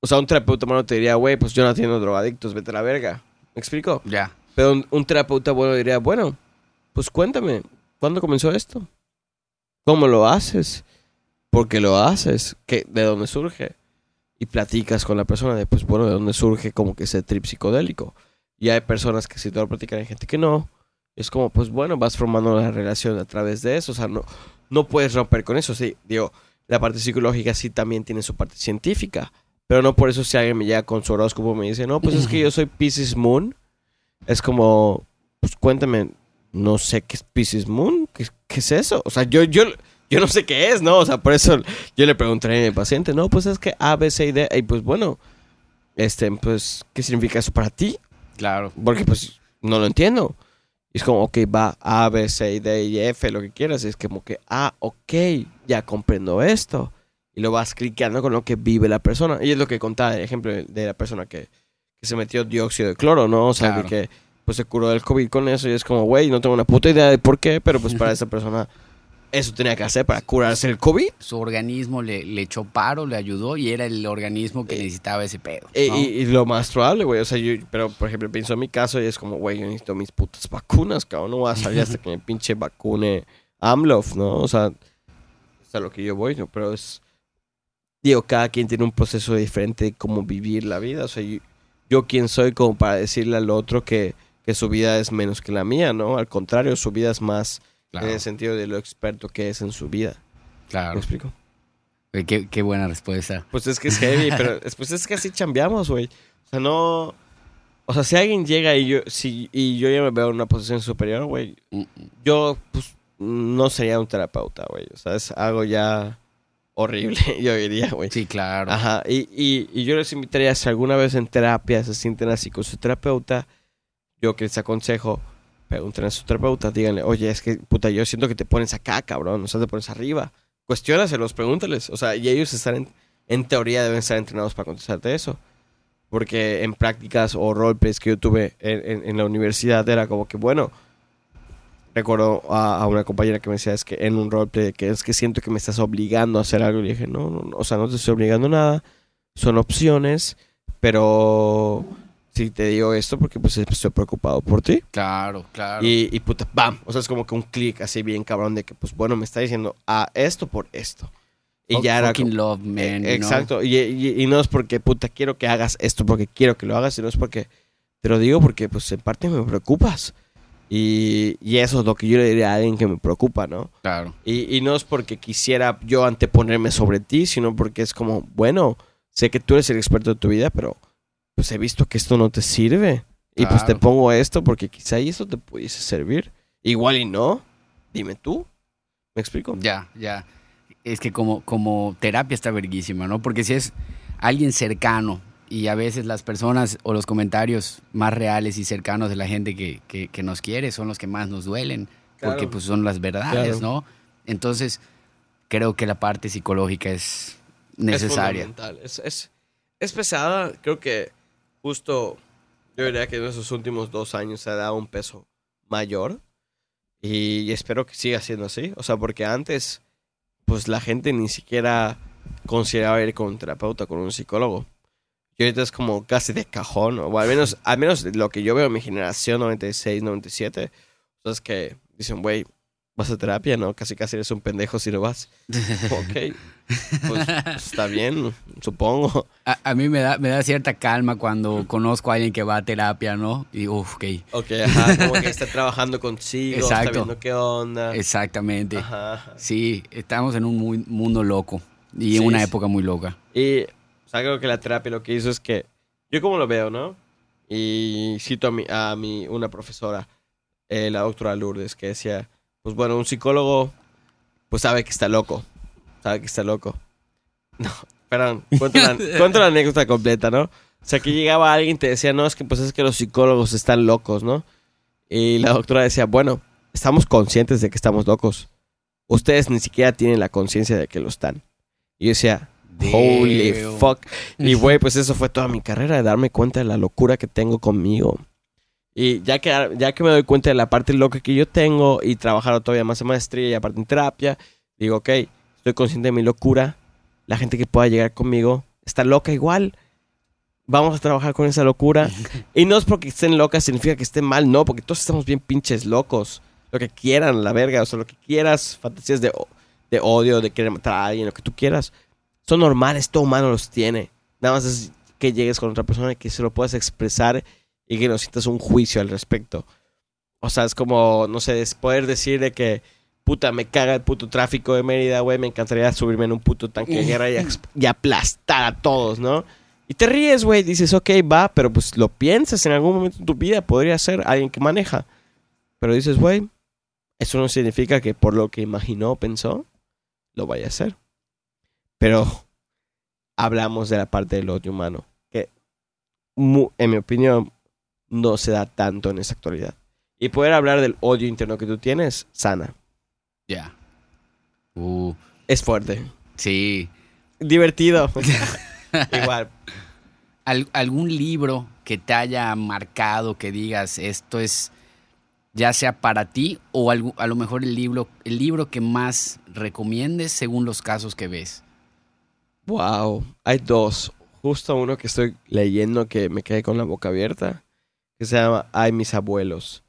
O sea, un terapeuta bueno te diría, güey, pues yo no atiendo drogadictos, vete a la verga. ¿Me explico? Ya. Pero un, un terapeuta bueno diría, bueno, pues cuéntame, ¿cuándo comenzó esto? ¿Cómo lo haces? ¿Por qué lo haces? ¿Qué, ¿De dónde surge? Y platicas con la persona de, pues bueno, de dónde surge como que ese trip psicodélico. Y hay personas que sí te lo platican, hay gente que no. Es como, pues bueno, vas formando la relación a través de eso. O sea, no, no puedes romper con eso. Sí, digo, la parte psicológica sí también tiene su parte científica. Pero no por eso si alguien me llega con su horóscopo y me dice, no, pues es que yo soy Pisces Moon. Es como, pues cuéntame, no sé qué es Pisces Moon. ¿Qué, qué es eso? O sea, yo, yo, yo no sé qué es, ¿no? O sea, por eso yo le pregunté a mi paciente, no, pues es que A, B, C y D. Y pues bueno, este, pues, ¿qué significa eso para ti? Claro. Porque pues no lo entiendo. Y es como, ok, va A, B, C, D y F, lo que quieras. Y es como que, ah, ok, ya comprendo esto. Y lo vas cliqueando con lo que vive la persona. Y es lo que contaba el ejemplo de la persona que, que se metió dióxido de cloro, ¿no? O sea, Claro. que, que, pues se curó del COVID con eso. Y es como, güey, no tengo una puta idea de por qué, pero pues para <laughs> esa persona eso tenía que hacer para curarse el COVID. Su organismo le, le echó paro, le ayudó y era el organismo que necesitaba ese pedo. Y, ¿no? y- y lo más probable, güey. O sea, yo, pero por ejemplo, pienso en mi caso y es como, güey, yo necesito mis putas vacunas, cabrón. No voy a salir hasta <laughs> que me pinche vacune AMLOF, ¿no? O sea, es a lo que yo voy, ¿no? Pero es. Digo, cada quien tiene un proceso diferente de cómo vivir la vida. O sea, yo, yo quién soy como para decirle al otro que, que su vida es menos que la mía, ¿no? Al contrario, su vida es más Claro, en el sentido de lo experto que es en su vida. ¿Me claro. explico? Güey, Qué, qué buena respuesta. Pues es que es heavy, <laughs> pero es- pues es que así chambeamos, güey. O sea, no... O sea, si alguien llega y yo, si, y yo ya me veo en una posición superior, güey, Mm, yo pues no sería un terapeuta, güey. O sea, es algo ya horrible, <laughs> yo diría, güey. Sí, claro. Ajá, y, y, y yo les invitaría, si alguna vez en terapia se sienten así con su terapeuta, yo que les aconsejo, pregunten a su terapeuta, díganle, oye, es que, puta, yo siento que te pones acá, cabrón, o sea, te pones arriba. Cuestiónaselos, pregúntales. O sea, y ellos están, en, teoría, deben estar entrenados para contestarte eso. Porque en prácticas o roleplays que yo tuve en, la universidad era como que, bueno, recuerdo a, una compañera que me decía, es que en un roleplay, que es que siento que me estás obligando a hacer algo. Y dije, no, no, no, o sea, no te estoy obligando a nada. Son opciones, pero si te digo esto porque pues estoy preocupado por ti. Claro, claro. Y, y puta, bam. O sea, es como que un clic así bien cabrón de que, pues bueno, me está diciendo a esto por esto. Y Fuck- ya era. fucking como- love, man. eh, know? exacto. Y, y- y no es porque, puta, quiero que hagas esto porque quiero que lo hagas, sino es porque te lo digo porque, pues en parte me preocupas. Y, y eso es lo que yo le diría a alguien que me preocupa, ¿no? Claro. Y, y no es porque quisiera yo anteponerme sobre ti, sino porque es como, bueno, sé que tú eres el experto de tu vida, pero pues he visto que esto no te sirve. Y pues te pongo esto porque quizá y esto te pudiese servir. Igual y no. Dime tú. ¿Me explico? Ya, ya. Es que como, como terapia está verguísima, ¿no? Porque si es alguien cercano y a veces las personas o los comentarios más reales y cercanos de la gente que, que- que nos quiere son los que más nos duelen, porque pues son las verdades, Claro. ¿no? Entonces, creo que la parte psicológica es necesaria. Es, es, es pesada. Creo que justo yo diría que en esos últimos dos años se ha dado un peso mayor. Y espero que siga siendo así. O sea, porque antes, pues la gente ni siquiera consideraba ir con un terapeuta, con un psicólogo. Y ahorita es como casi de cajón, o al menos, al menos lo que yo veo en mi generación, 96, 97, o sea, es que dicen, güey, vas a terapia, ¿no? Casi casi eres un pendejo si no vas. <laughs> ok, pues está bien, supongo. A, a mí me da, me da cierta calma cuando conozco a alguien que va a terapia, ¿no? Y uff, ok. Ok, ajá, como que está trabajando consigo, está Exacto. viendo qué onda. Exactamente. Ajá, ajá. Sí, estamos en un muy- mundo loco y en Sí, una sí. época muy loca. Y o sea, creo que la terapia lo que hizo es que, yo como lo veo, ¿no? Y cito a mi, a mi una profesora, eh, la doctora Lourdes, que decía, pues bueno, un psicólogo, pues sabe que está loco, sabe que está loco. <laughs> No, perdón, cuento la, <laughs> cuento la anécdota completa, ¿no? O sea, que llegaba alguien y te decía, no, es que pues es que los psicólogos están locos, ¿no? Y la doctora decía, bueno, estamos conscientes de que estamos locos. Ustedes ni siquiera tienen la conciencia de que lo están. Y yo decía, Holy Damn. fuck. Y güey, <laughs> pues eso fue toda mi carrera, de darme cuenta de la locura que tengo conmigo. Y ya que, ya que me doy cuenta de la parte loca que yo tengo y trabajar todavía más en maestría y aparte en terapia, digo, ok, estoy consciente de mi locura. La gente que pueda llegar conmigo está loca igual. Vamos a trabajar con esa locura. <laughs> Y no es porque estén locas, significa que estén mal, no, porque todos estamos bien pinches locos. Lo que quieran, la verga, o sea, lo que quieras, fantasías de, de odio, de querer matar a alguien, lo que tú quieras son normales, todo humano los tiene. Nada más es que llegues con otra persona y que se lo puedas expresar y que no sientas un juicio al respecto. O sea, es como, no sé, es poder decir de que, puta, me caga el puto tráfico de Mérida, güey, me encantaría subirme en un puto tanque de guerra y, <laughs> y aplastar a todos, ¿no? Y te ríes, güey, dices, ok, va, pero pues lo piensas en algún momento de tu vida, podría ser alguien que maneja. Pero dices, güey, eso no significa que por lo que imaginó o pensó, lo vaya a hacer. Pero hablamos de la parte del odio humano, que en mi opinión no se da tanto en esta actualidad. Y poder hablar del odio interno que tú tienes, sana. Ya. Uh, Es fuerte. sí. Divertido. <laughs> Igual. Al- ¿Algún libro que te haya marcado, que digas, esto es ya sea para ti o algo- a lo mejor el libro, el libro que más recomiendes según los casos que ves. Wow, hay dos. Justo uno que estoy leyendo que me quedé con la boca abierta, que se llama Ay, mis abuelos.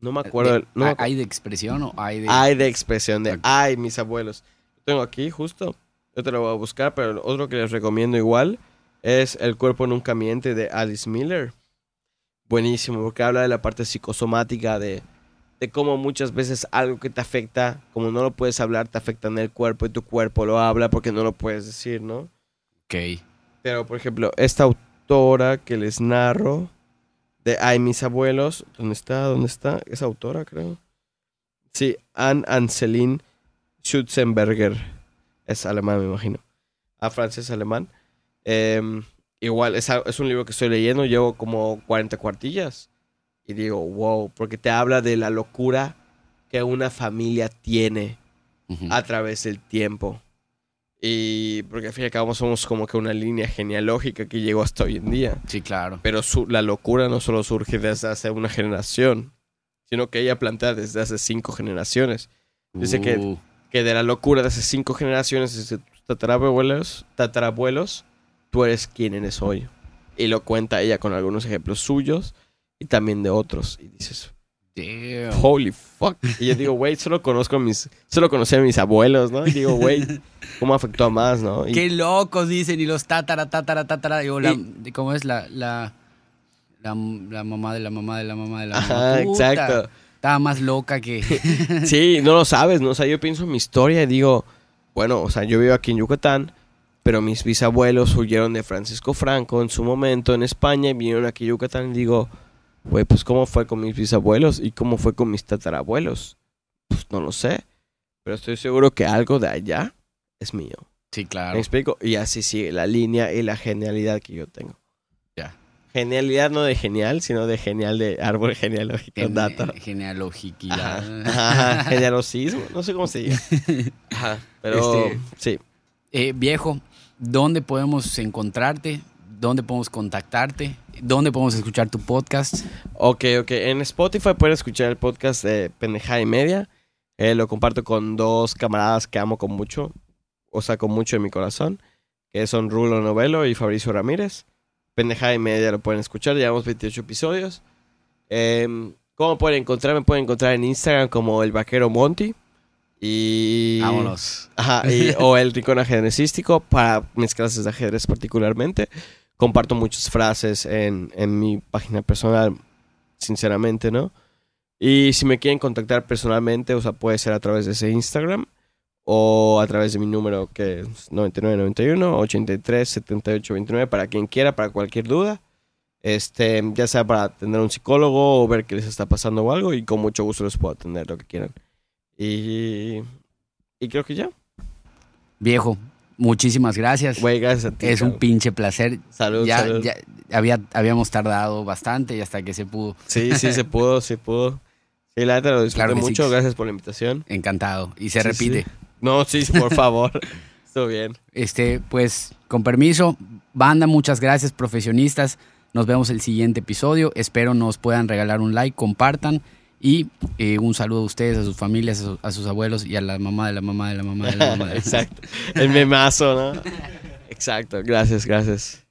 No me acuerdo. De- del- no me acu- ¿Hay de expresión o hay de...? Ay de expresión de. Ay, mis abuelos. Lo tengo aquí justo. Yo te lo voy a buscar, pero otro que les recomiendo igual es El cuerpo nunca miente de Alice Miller. Buenísimo, porque habla de la parte psicosomática de, de cómo muchas veces algo que te afecta, como no lo puedes hablar, te afecta en el cuerpo y tu cuerpo lo habla porque no lo puedes decir, ¿no? Ok. Pero, por ejemplo, esta autora que les narro de Ay, mis abuelos, ¿dónde está? ¿Dónde está? Es autora, creo. Sí, Anne Anselin Schutzenberger. Es alemán, me imagino. A francés alemán. Em, igual, es, es un libro que estoy leyendo, llevo como 40 cuartillas. Y digo, wow, porque te habla de la locura que una familia tiene a través del tiempo. Y porque al fin y al cabo somos como que una línea genealógica que llegó hasta hoy en día. Sí, claro. Pero su- la locura no solo surge desde hace una generación, sino que ella plantea desde hace cinco generaciones. Dice que- Uh, Que de la locura de hace cinco generaciones, desde tus tatarabuelos, tatarabuelos, tú eres quien eres hoy. Y lo cuenta ella con algunos ejemplos suyos y también de otros. Y dices, damn. holy fuck. Y yo digo, güey, solo conozco a mis, solo conocí a mis abuelos, ¿no? Y digo, güey, ¿cómo afectó a más, no? Y- Qué locos dicen y los tatara, tatara, tatara. y o la- Y- ¿Cómo es la, la, la, la mamá de la mamá de la mamá de la mamá? Ajá, Puta, exacto. Estaba más loca que... <laughs> Sí, no lo sabes, ¿no? O sea, yo pienso en mi historia y digo, bueno, o sea, yo vivo aquí en Yucatán, pero mis bisabuelos huyeron de Francisco Franco en su momento en España y vinieron aquí a Yucatán y digo, güey, pues ¿cómo fue con mis bisabuelos y cómo fue con mis tatarabuelos? Pues no lo sé, pero estoy seguro que algo de allá es mío. Sí, ¿Me claro. explico? Y así sigue la línea y la genialidad que yo tengo. Ya. Genialidad no de genial, sino de genial de árbol <laughs> genealógico, Gene- dato. Genealogiquidad. Ajá, ajá, genealogismo, no sé cómo se diga. <laughs> Ajá, pero Este- sí. Eh, viejo, ¿dónde podemos encontrarte? ¿Dónde podemos contactarte? ¿Dónde podemos escuchar tu podcast? Ok, ok. En Spotify pueden escuchar el podcast de Pendejada y Media. Eh, lo comparto con dos camaradas que amo con mucho, o sea, con mucho en mi corazón, que son Rulo Novelo y Fabricio Ramírez. Pendejada y Media lo pueden escuchar, llevamos 28 episodios. Em, ¿Cómo pueden encontrar? Me pueden encontrar en Instagram como el vaquero Monty. Y... Vámonos. Ajá, y- o el rincón ajedrecístico para mis clases de ajedrez particularmente. Comparto muchas frases en, en mi página personal, sinceramente, ¿no? Y si me quieren contactar personalmente, o sea, puede ser a través de ese Instagram o a través de mi número que es 9991 83 78 29 para quien quiera, para cualquier duda. Este, ya sea para atender a un psicólogo o ver qué les está pasando o algo y con mucho gusto les puedo atender lo que quieran. Y, y creo que ya. Viejo, muchísimas gracias. Güey, gracias a ti. es un pinche placer. Salud, ya, salud. ya había, habíamos tardado bastante y hasta que se pudo. Sí, sí, se pudo, <laughs> se pudo. Sí, la neta lo disfruté Claro sí. mucho. Gracias por la invitación. Encantado. Y se Sí, repite. sí. No, sí, por <laughs> favor. Estuvo bien. Este, pues, con permiso, banda, muchas gracias, profesionistas. Nos vemos el siguiente episodio. Espero nos puedan regalar un like, compartan. Y eh, un saludo a ustedes, a sus familias, a, su- a sus abuelos y a la mamá de la mamá de la mamá de la mamá. De la mamá. <laughs> Exacto. El memazo, ¿no? <laughs> Exacto. Gracias, gracias.